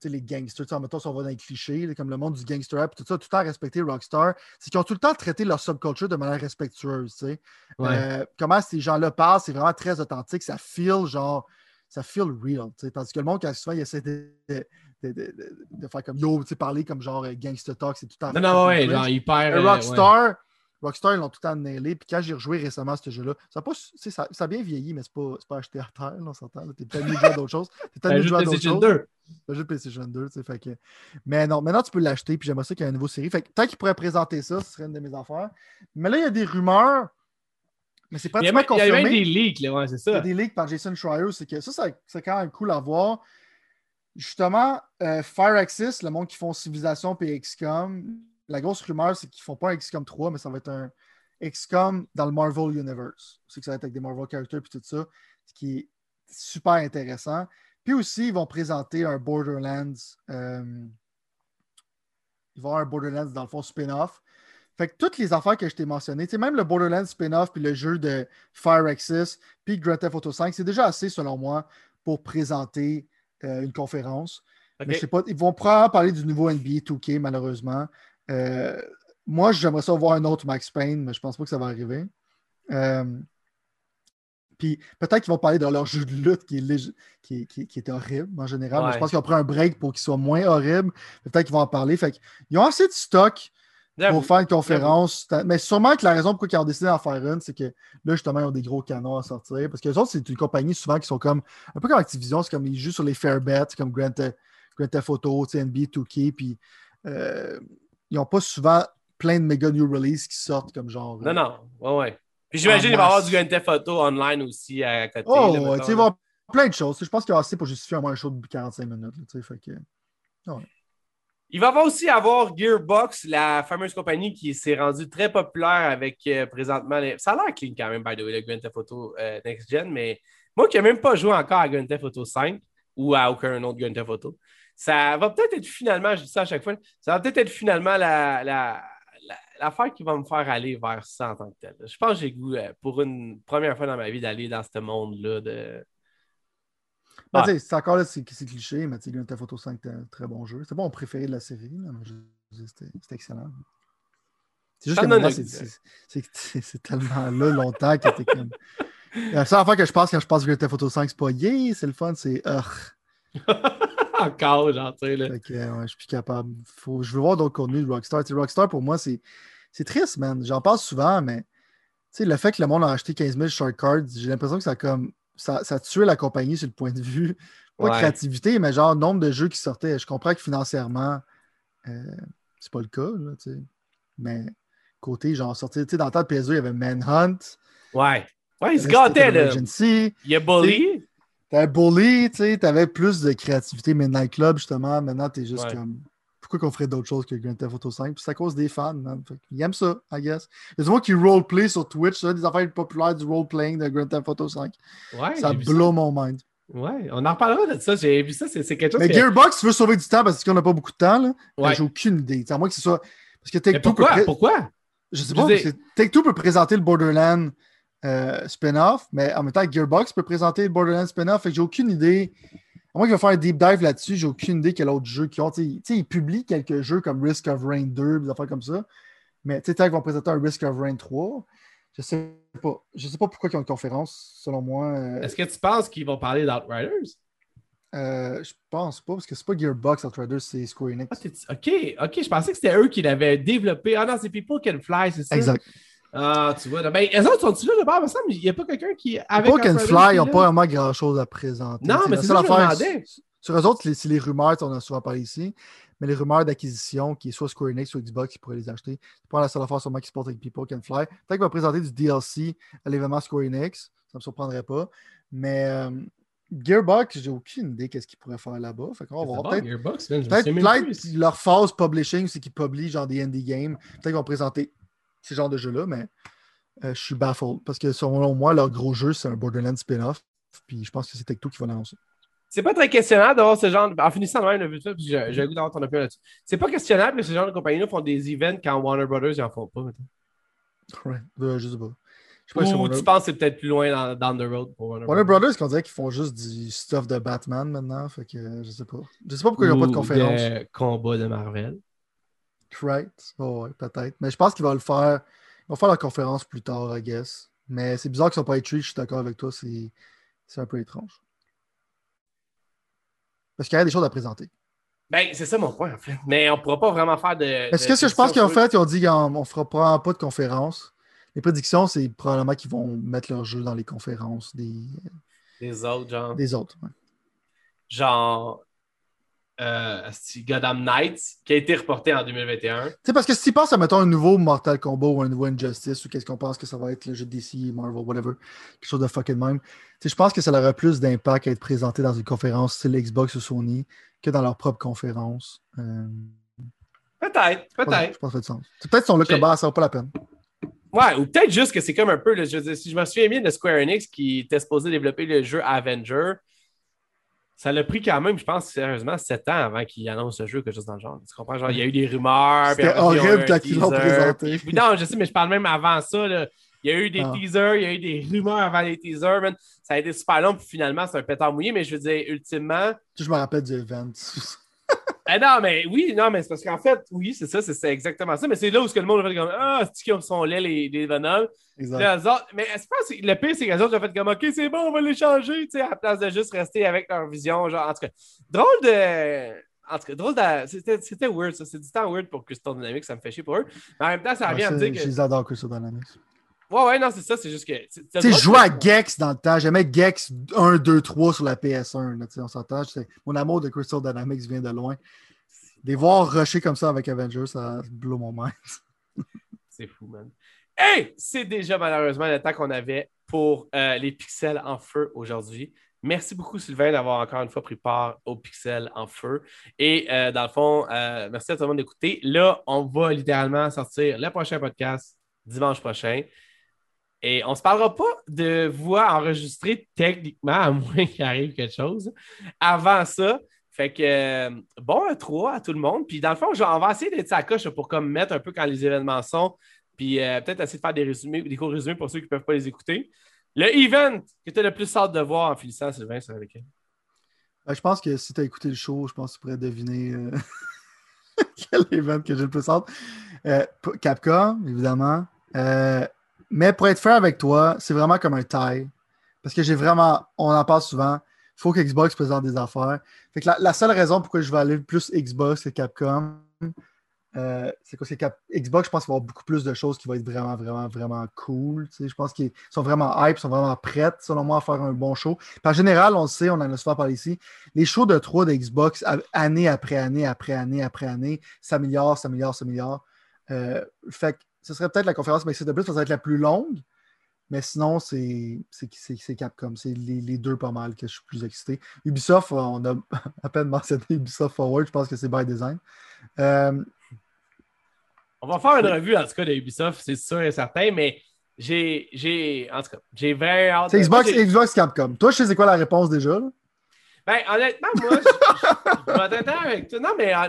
tu sais, les gangsters, tu sais, en mettons, si on va dans les clichés, là, comme le monde du gangster rap, tout ça, tout le temps respecté Rockstar, c'est qu'ils ont tout le temps traité leur subculture de manière respectueuse, tu sais. Ouais. Euh, comment ces gens-là parlent, c'est vraiment très authentique, ça feel genre, ça feel real, tu sais. Tandis que le monde, quand souvent, il essaie de, de, de- de- faire comme yo, tu sais, parler comme genre euh, gangster talk, c'est tout le temps. Non, non, ouais, genre hyper. Euh, ouais. Rockstar, Rockstar, ils l'ont tout le temps nailé. Puis quand j'ai rejoué récemment à ce jeu-là, ça a, pas, ça, ça a bien vieilli, mais c'est pas, pas acheté à terre, là, on s'entend. T'es peut-être mieux jouer à d'autres choses. T'es peut-être Ben, mieux jouer à d'autres choses. 2. C'est un jeu de PlayStation 2, tu sais, fait que... Mais non, maintenant tu peux l'acheter, puis j'aimerais ça qu'il y ait une nouvelle série. Fait que tant qu'ils pourraient présenter ça, ce serait une de mes affaires. Mais là, il y a des rumeurs, mais c'est Il y a même, il y a même confirmé. des leaks, là, ouais, c'est Il y a ça. des leaks par Jason Schreier, c'est que ça, ça- c'est quand même cool à voir. Justement, euh, Fireaxis, le monde qui font Civilization et XCOM, la grosse rumeur, c'est qu'ils font pas un XCOM 3, mais ça va être un XCOM dans le Marvel Universe. C'est que ça va être avec des Marvel characters et tout ça, ce qui est super intéressant. Puis aussi, ils vont présenter un Borderlands. euh, ils vont avoir un Borderlands dans le fond spin-off. Fait que toutes les affaires que je t'ai mentionnées, même le Borderlands spin-off, puis le jeu de Fireaxis, puis Grand Theft Auto 5, c'est déjà assez, selon moi, pour présenter euh, une conférence. Mais je sais pas, ils vont probablement parler du nouveau NBA 2K, malheureusement. Euh, moi, j'aimerais ça voir un autre Max Payne, mais je pense pas que ça va arriver. Euh, puis peut-être qu'ils vont parler de leur jeu de lutte qui est, lég- qui est, qui est- qui est horrible en général. mais je pense qu'ils ont pris un break pour qu'il soit moins horrible. Peut-être qu'ils vont en parler. Fait ils ont assez de stock. Pour faire une conférence. Mais sûrement que la raison pourquoi ils ont décidé d'en faire une, c'est que là, justement, ils ont des gros canons à sortir. Parce que les autres, c'est une compagnie souvent qui sont comme un peu comme Activision, c'est comme ils jouent sur les fair bets, comme Grand, Grand Theft Auto, tu sais, NBA 2K, puis euh, ils n'ont pas souvent plein de méga new release qui sortent comme genre. euh, Non, non. Ouais, ouais. Puis j'imagine qu'il va y avoir du Grand Theft Auto online aussi à côté. Oh, ouais, tu sais, il va y avoir plein de choses. Je pense qu'il y a assez pour justifier un moins show de 45 minutes. là, fait que... Il va aussi avoir Gearbox, la fameuse compagnie qui s'est rendue très populaire avec euh, présentement. les- Ça a l'air clean quand même, by the way, le Grand Theft Auto euh, Next Gen, mais moi qui n'ai même pas joué encore à Grand Theft Auto 5 ou à aucun autre Grand Theft Auto, ça va peut-être être finalement, je dis ça à chaque fois, ça va peut-être être finalement la, la, la- l'affaire qui va me faire aller vers ça en tant que tel. Je pense que j'ai goût, euh, pour une première fois dans ma vie, d'aller dans ce monde-là de. Ben, Ah. c'est encore là, c'est cliché, mais Grand Auto 5 est un très bon jeu. C'est pas mon préféré de la série, c'était excellent. C'est juste Ça que c'est- tellement là longtemps que t'es comme. La seule affaire que je pense quand je pense Grand Theft Auto 5, c'est pas yeah, c'est le fun, c'est Ugh. encore, genre, tu sais, là. Fait que, ouais, je suis plus capable. Faut, je veux voir d'autres contenus de Rockstar. Rockstar, pour moi, c'est triste, man. J'en parle souvent, mais le fait que le monde a acheté 15 000 short cards, j'ai l'impression que ça a comme ça, ça tué la compagnie sur le point de vue. Pas Ouais. créativité, mais genre nombre de jeux qui sortaient. Je comprends que financièrement, euh, c'est pas le cas, là, tu sais. Mais côté, genre, sorti, tu sais, dans le temps de PS2, il y avait Manhunt. Ouais. Ouais, il se gâtait, là. Emergency. Il y a Bully. T'avais Bully, tu sais, t'avais plus de créativité Midnight Club, justement. Maintenant, t'es juste Ouais. comme. Pourquoi qu'on ferait d'autres choses que Grand Theft Auto 5? Puis c'est à cause des fans, man. Qu'ils aiment ça, I guess. Il y a des gens qui roleplay sur Twitch, ça, des affaires populaires du roleplaying de Grand Theft Auto 5. Ouais, ça blow mon mind. Ouais, on en reparlera de ça. J'ai vu ça, c'est quelque chose Mais que... Gearbox veut sauver du temps parce qu'on n'a pas beaucoup de temps, là? Ouais. J'ai aucune idée. À moins que ce soit. Parce que Mais Take-Two peut. pourquoi? Pourquoi? Je sais pas, que Take-Two peut présenter le Borderlands euh, spin-off, mais en même temps, Gearbox peut présenter le Borderlands spin-off. Fait que j'ai aucune idée. À moins qu'il va faire un deep dive là-dessus, j'ai aucune idée quel autre jeu qu'ils ont. Tu sais, tu sais, ils publient quelques jeux comme Risk of Rain 2, des affaires comme ça. Mais tu sais, tant qu'ils vont présenter un Risk of Rain 3, je sais pas. Je sais pas pourquoi ils ont une conférence, selon moi. euh, Est-ce que tu penses qu'ils vont parler d'Outriders? Euh, je pense pas, parce que c'est pas Gearbox Outriders, c'est Square Enix. Ah, ok, ok, je pensais que c'était eux qui l'avaient développé. Ah non, c'est People Can Fly, c'est ça? Exact. Ah, tu vois. Ben, eux autres sont-ils là de bord? Il n'y a pas quelqu'un qui. Avec Outriders Fly, n'ont pas vraiment grand chose à présenter. Non, mais c'est ça que je demandais. Sur eux autres, c'est les- les rumeurs, on a souvent parlé ici, mais les rumeurs d'acquisition, qui est soit Square Enix, soit Xbox, qui pourraient les acheter. C'est pas la seule affaire sûrement qui se porte avec People Can Fly. Peut-être qu'il va présenter du DLC à l'événement Square Enix, ça me surprendrait pas. Mais euh, Gearbox, j'ai aucune idée qu'est-ce qu'ils pourraient faire là-bas. Fait qu'on va C'est voir. bon, Peut-être plus. leur phase publishing, c'est qu'ils publient genre des indie games. Peut-être qu'ils vont présenter ces genres de jeux-là, mais euh, je suis baffled. Parce que selon moi, leur gros jeu, c'est un Borderlands spin-off. Puis je pense que c'est Tech2 qui va l'annoncer. C'est pas très questionnable d'avoir ce genre. de- En finissant de même, le j'ai le goût d'avoir ton opinion là-dessus. C'est pas questionnable que ce genre de compagnie-là font des events quand Warner Brothers, ils en font pas. mettons. Ouais, euh, je sais pas. Je sais pas si Warner... tu penses que c'est peut-être plus loin dans, down the road pour Warner, Warner Brothers, qu'on dirait qu'ils font juste du stuff de Batman maintenant. Fait que euh, je sais pas. Je sais pas pourquoi ils n'ont pas de conférence. combat de Marvel. Right. Oh, ouais, peut-être. Mais je pense qu'ils vont le faire. Ils vont faire la conférence plus tard, I guess. Mais c'est bizarre qu'ils sont pas E3, je suis d'accord avec toi. C'est c'est un peu étrange. Parce qu'il y a des choses à présenter. Ben, c'est ça mon point, en fait. Mais on pourra pas vraiment faire de. Est-ce que ce que je pense qu'ils ont fait, ils ont dit qu'on ne fera probablement pas de conférence. Les prédictions, c'est probablement qu'ils vont mettre leur jeu dans les conférences des, Les autres, genre. des autres. ouais. Genre. Euh, Gotham Knights, qui a été reporté en 2021. Tu sais, parce que si tu penses à, mettons, un nouveau Mortal Kombat ou un nouveau Injustice, ou qu'est-ce qu'on pense que ça va être le jeu de DC, Marvel, whatever, quelque chose de fucking même, je pense que ça aurait plus d'impact à être présenté dans une conférence style Xbox ou Sony que dans leur propre conférence. Euh, Peut-être, peut-être. Je pense que ça fait du sens. C'est peut-être son look J'ai- de base, ça vaut pas la peine. Ouais, ou peut-être juste que c'est comme un peu, là, je si je me souviens bien de Square Enix qui était supposé développer le jeu Avenger, ça l'a pris quand même, je pense, sérieusement, 7 ans avant qu'il annonce ce jeu, quelque chose dans le genre. Tu comprends? Genre, il y a eu des rumeurs. C'était horrible quand ils l'ont présenté. puis- Non, je sais, mais je parle même avant ça. là. Il y a eu des Ah. teasers, il y a eu des rumeurs avant les teasers, man. Ça a été super long, puis finalement, c'est un pétard mouillé, mais je veux dire, ultimement, Tu sais, Je me rappelle du event. ah non, mais oui, non, mais c'est parce qu'en fait, oui, c'est ça, c'est exactement ça. Mais c'est là où ce que le monde a fait comme Ah, c'est qu'ils sont laids, les, les Venom. exact. Là, autres- mais c'est pas, le pire, c'est que les autres ont fait comme OK, c'est bon, on va les changer, tu sais, à la place de juste rester avec leur vision. Genre, en tout cas, drôle de. En tout cas, drôle de. C'était weird, ça. C'est du temps weird pour Crystal Dynamics, ça me fait chier pour eux. Mais en même temps, ça revient à me dire que. les adore, Crystal Dynamics. Ouais, ouais, non, c'est ça, c'est juste que. Tu sais, je jouais à Gex dans le temps. J'aimais Gex 1, 2, 3 sur la PS1. là, tu sais, on s'entend. Mon amour de Crystal Dynamics vient de loin. Les voir rusher comme ça avec Avengers, ça blow mon mind. C'est fou, man. Hey! C'est déjà malheureusement le temps qu'on avait pour euh, les pixels en feu aujourd'hui. Merci beaucoup, Sylvain, d'avoir encore une fois pris part aux pixels en feu. Et euh, dans le fond, euh, merci à tout le monde d'écouter. Là, on va littéralement sortir le prochain podcast dimanche prochain. Et on ne se parlera pas de voix enregistrée techniquement, à moins qu'il arrive quelque chose. Avant ça, fait que euh, bon E3 à tout le monde. Puis dans le fond, on va essayer d'être sa coche pour comme mettre un peu quand les événements sont. Puis euh, peut-être essayer de faire des résumés, des courts résumés pour ceux qui ne peuvent pas les écouter. Le event que tu as le plus hâte de voir en finissant, Sylvain, c'est avec elle. Ben, je pense que si tu as écouté le show, je pense que tu pourrais deviner euh, quel event que j'ai le plus hâte. Capcom, évidemment. Mais pour être fair avec toi, c'est vraiment comme un tie. Parce que j'ai vraiment, on en parle souvent, il faut que Xbox présente des affaires. Fait que la, seule raison pourquoi je vais aller plus Xbox que Capcom, euh, c'est que Cap- Xbox, je pense qu'il va y avoir beaucoup plus de choses qui vont être vraiment, vraiment, vraiment cool. Tu sais, je pense qu'ils sont vraiment hype, sont vraiment prêts, selon moi, à faire un bon show. Puis en général, on le sait, on en a souvent parlé ici, les shows de 3 de Xbox, année après année, après année, après année, s'améliorent, s'améliorent, s'améliorent. Euh, fait que ce serait peut-être la conférence de plus, ça va être la plus longue. Mais sinon, c'est Capcom. C'est les, les deux pas mal que je suis plus excité. Ubisoft, on a à peine mentionné Ubisoft Forward. Je pense que c'est by design. Euh, On va faire une revue, en tout cas, de Ubisoft, c'est sûr et certain, mais j'ai, j'ai, en tout cas, j'ai vraiment hâte. c'est Xbox, Xbox Capcom. Toi, je sais c'est quoi la réponse déjà. là? Ben, honnêtement, moi, je, je- je avec toi. Non, mais euh,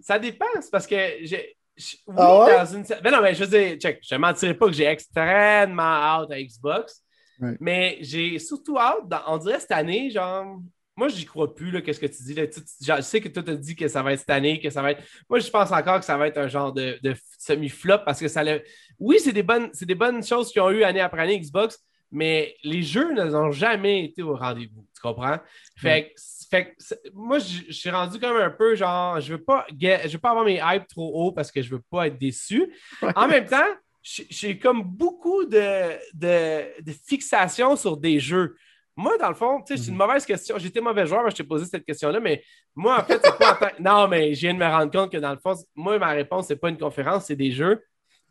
ça dépend. C'est parce que j'ai. Je- Oui, Ah ouais? dans une. Ben non, mais je veux dire, check, je ne mentirais pas que j'ai extrêmement hâte à Xbox. Ouais. Mais j'ai surtout hâte, dans- on dirait cette année, genre. Moi, j'y crois plus, là, qu'est-ce que tu dis. Là. Tu- je sais que toi, tu dit que ça va être cette année, que ça va être. Moi, je pense encore que ça va être un genre de, de semi-flop parce que ça l'a. Oui, c'est des, bonnes, c'est des bonnes choses qu'ils ont eu année après année Xbox, mais les jeux n'ont jamais été au rendez-vous. Tu comprends? Fait que fait moi, je suis rendu comme un peu genre, je veux pas, get- je veux pas avoir mes hypes trop haut parce que je veux pas être déçu. En même temps, j'ai comme beaucoup de, de, de fixation sur des jeux. Moi, dans le fond, tu sais, c'est une mauvaise question. J'étais mauvais joueur, moi, je t'ai posé cette question-là, mais moi, en fait, c'est pas en tant- Non, mais je viens de me rendre compte que dans le fond, moi, ma réponse, c'est pas une conférence, c'est des jeux.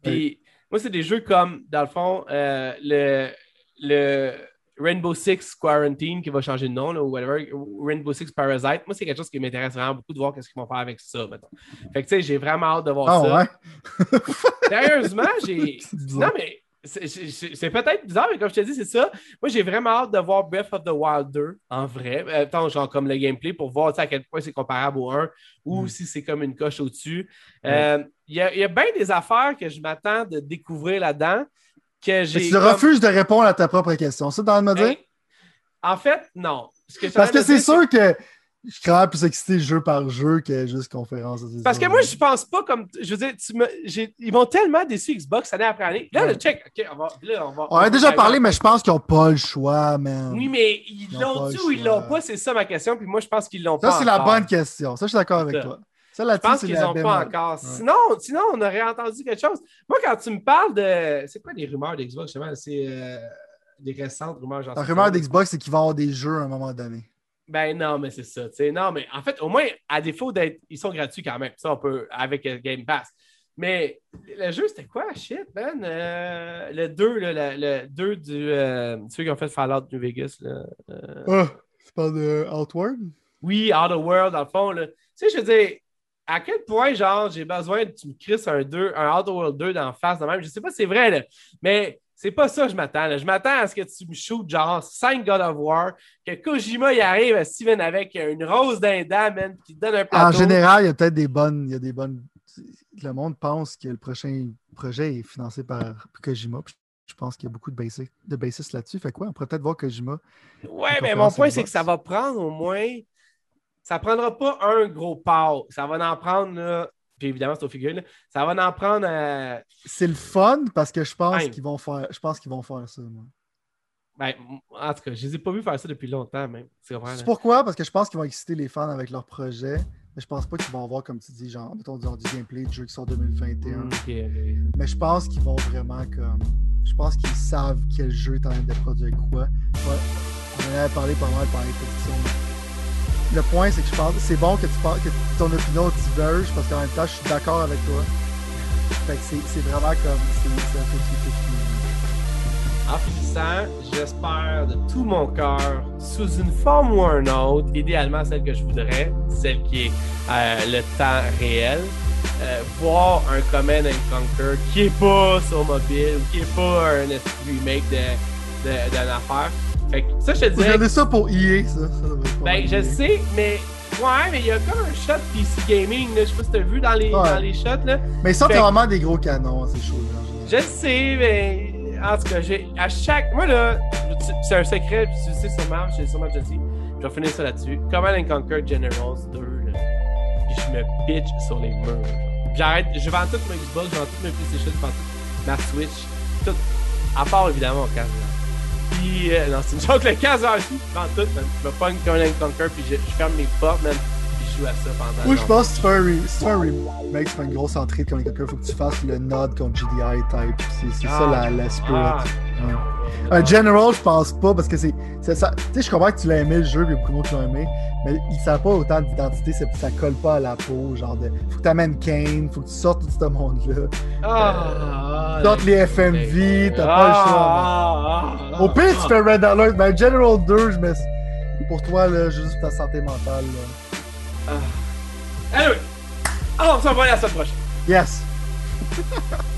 Puis moi, c'est des jeux comme, dans le fond, euh, le, le Rainbow Six Quarantine qui va changer de nom, là, ou whatever, Rainbow Six Parasite. Moi, c'est quelque chose qui m'intéresse vraiment beaucoup de voir qu'est-ce qu'ils vont faire avec ça. Fait que, tu sais, j'ai vraiment hâte de voir Ah ça. ouais? Sérieusement, j'ai. Non, mais c'est- peut-être bizarre, mais comme je te dis, c'est ça. Moi, j'ai vraiment hâte de voir Breath of the Wild 2 en vrai. Euh, Attends, genre comme le gameplay pour voir à quel point c'est comparable au 1 ou Mm. si c'est comme une coche au-dessus. Euh, Il y, a, il y a bien des affaires que je m'attends de découvrir là-dedans que j'ai. tu comme- refuses de répondre à ta propre question. Ça, t'as envie de me dire? En fait, non. Ce que je Parce que c'est sûr que je suis quand même plus excité jeu par jeu que juste conférence. c'est Parce que moi, je pense pas comme. Je veux dire, tu me- ils m'ont tellement déçu Xbox année après année. Là, Ouais. le check. OK, on va. Là, on va On a déjà parlé, mais je pense qu'ils n'ont pas le choix, man. Oui, mais ils Ils n'ont l'ont pas dit le ou ils l'ont pas, c'est ça ma question. Puis moi, je pense qu'ils l'ont pas. Ça, c'est la bonne question. Ça, je suis d'accord avec toi. Ça, Je pense qu'ils n'ont pas encore. Ouais. Sinon, sinon, on aurait entendu quelque chose. Moi, quand tu me parles de. C'est quoi les rumeurs d'Xbox, justement? C'est euh, des récentes rumeurs, La rumeur d'Xbox, c'est qu'ils vont avoir des jeux à un moment donné. Ben non, mais c'est ça. Non, mais en fait, au moins, à défaut d'être. Ils sont gratuits quand même. Ça, on peut. Avec euh, Game Pass. Mais le jeu, c'était quoi? Shit, man. Euh, le 2, là, le, le 2 du. euh, ceux qui ont fait Fallout New Vegas. Là. Euh, Ah, tu parles de Outward? oui, Outer World, dans le fond. Là. Tu sais, je veux dire, à quel point, genre, j'ai besoin de tu me crisses un 2, un Outer World 2 d'en face de même? Je sais pas si c'est vrai, là, mais c'est pas ça que je m'attends. Je m'attends à ce que tu me shootes, genre, 5 God of War, que Kojima y arrive, Steven, avec une rose d'un dent, man, qui te donne un plateau. En général, il y a peut-être des bonnes. Il y a des bonnes. Le monde pense que le prochain projet est financé par Kojima. puis Je pense qu'il y a beaucoup de basis, de basis là-dessus. Fait quoi? On pourrait peut-être voir Kojima. Ouais, mais mon point, c'est que ça va prendre au moins. Ça prendra pas un gros pas. Ça va en prendre, là. Puis évidemment, c'est au figure, là. Ça va en prendre. euh, C'est le fun parce que je pense qu'ils vont faire. Je pense qu'ils vont faire ça. moi. Ben, en tout cas, je les ai pas vus faire ça depuis longtemps, même. C'est pourquoi? Parce que je pense qu'ils vont exciter les fans avec leur projet. Mais je pense pas qu'ils vont avoir, comme tu dis, genre, mettons, genre, du gameplay de jeu qui sort 2021. Ok, Mais je pense qu'ils vont vraiment comme. Je pense qu'ils savent quel jeu est en train de produire quoi. Ouais. On en avait parlé pas mal par les. Le point, c'est que je pense c'est bon que tu parles, que ton opinion diverge parce qu'en même temps, je suis d'accord avec toi. Fait que c'est vraiment comme. C'est un peu tout En finissant, j'espère de tout mon cœur, sous une forme ou un autre, idéalement celle que je voudrais, celle qui est euh, le temps réel, euh, voir un Command and Conquer qui est pas sur mobile ou qui est pas un remake de, de, d'une affaire. Fait que ça, je te dirais. Regardez ça pour EA, ça. ça Ben, je EA. sais, mais. Ouais, mais il y a comme un shot PC Gaming, là. Je sais pas si t'as vu dans les, Ouais. dans les shots, là. Mais ça, c'est vraiment des gros canons, ces choses-là. Je sais, mais en tout cas, j'ai à chaque. Moi là, c'est un secret, puis tu le sais sûrement, je l'ai sûrement déjà dit. Je vais finir ça là-dessus. Command and Conquer Generals 2, là. Puis je me pitch sur les murs. J'arrête, je vends tout ma Xbox, je vends tout mes PlayStation, je vends tout ma Switch, tout. À part évidemment mon casque. là. Puis, euh, non, c'est une joke, le je vends tout, man. Je me pogne Command and Conquer, puis je, je ferme mes portes, man. Puis je joue à ça pendant. Moi, je pense que tu fais un, re- tu fais un remake, tu fais une grosse entrée de Command Conquer, faut que tu fasses le nod contre GDI type. C'est ça Ah, la, la spirit. ah, Ouais. Un General, je pense pas, parce que c'est. Tu sais, je comprends que tu l'as aimé le jeu, puis beaucoup qui l'ont aimé, mais il savent pas autant d'identité, c'est- ça colle pas à la peau. Genre, de, faut que tu amènes Kane, faut que tu sortes tout ce monde-là. Ah, Sortes les FMV, t'as pas le choix. Ah, ah, ah, Au pire, ah. tu fais Red Alert, mais General 2, je mets. Pour toi, là, juste ta santé mentale. Là. Anyway, on se revoit la semaine prochaine. Yes!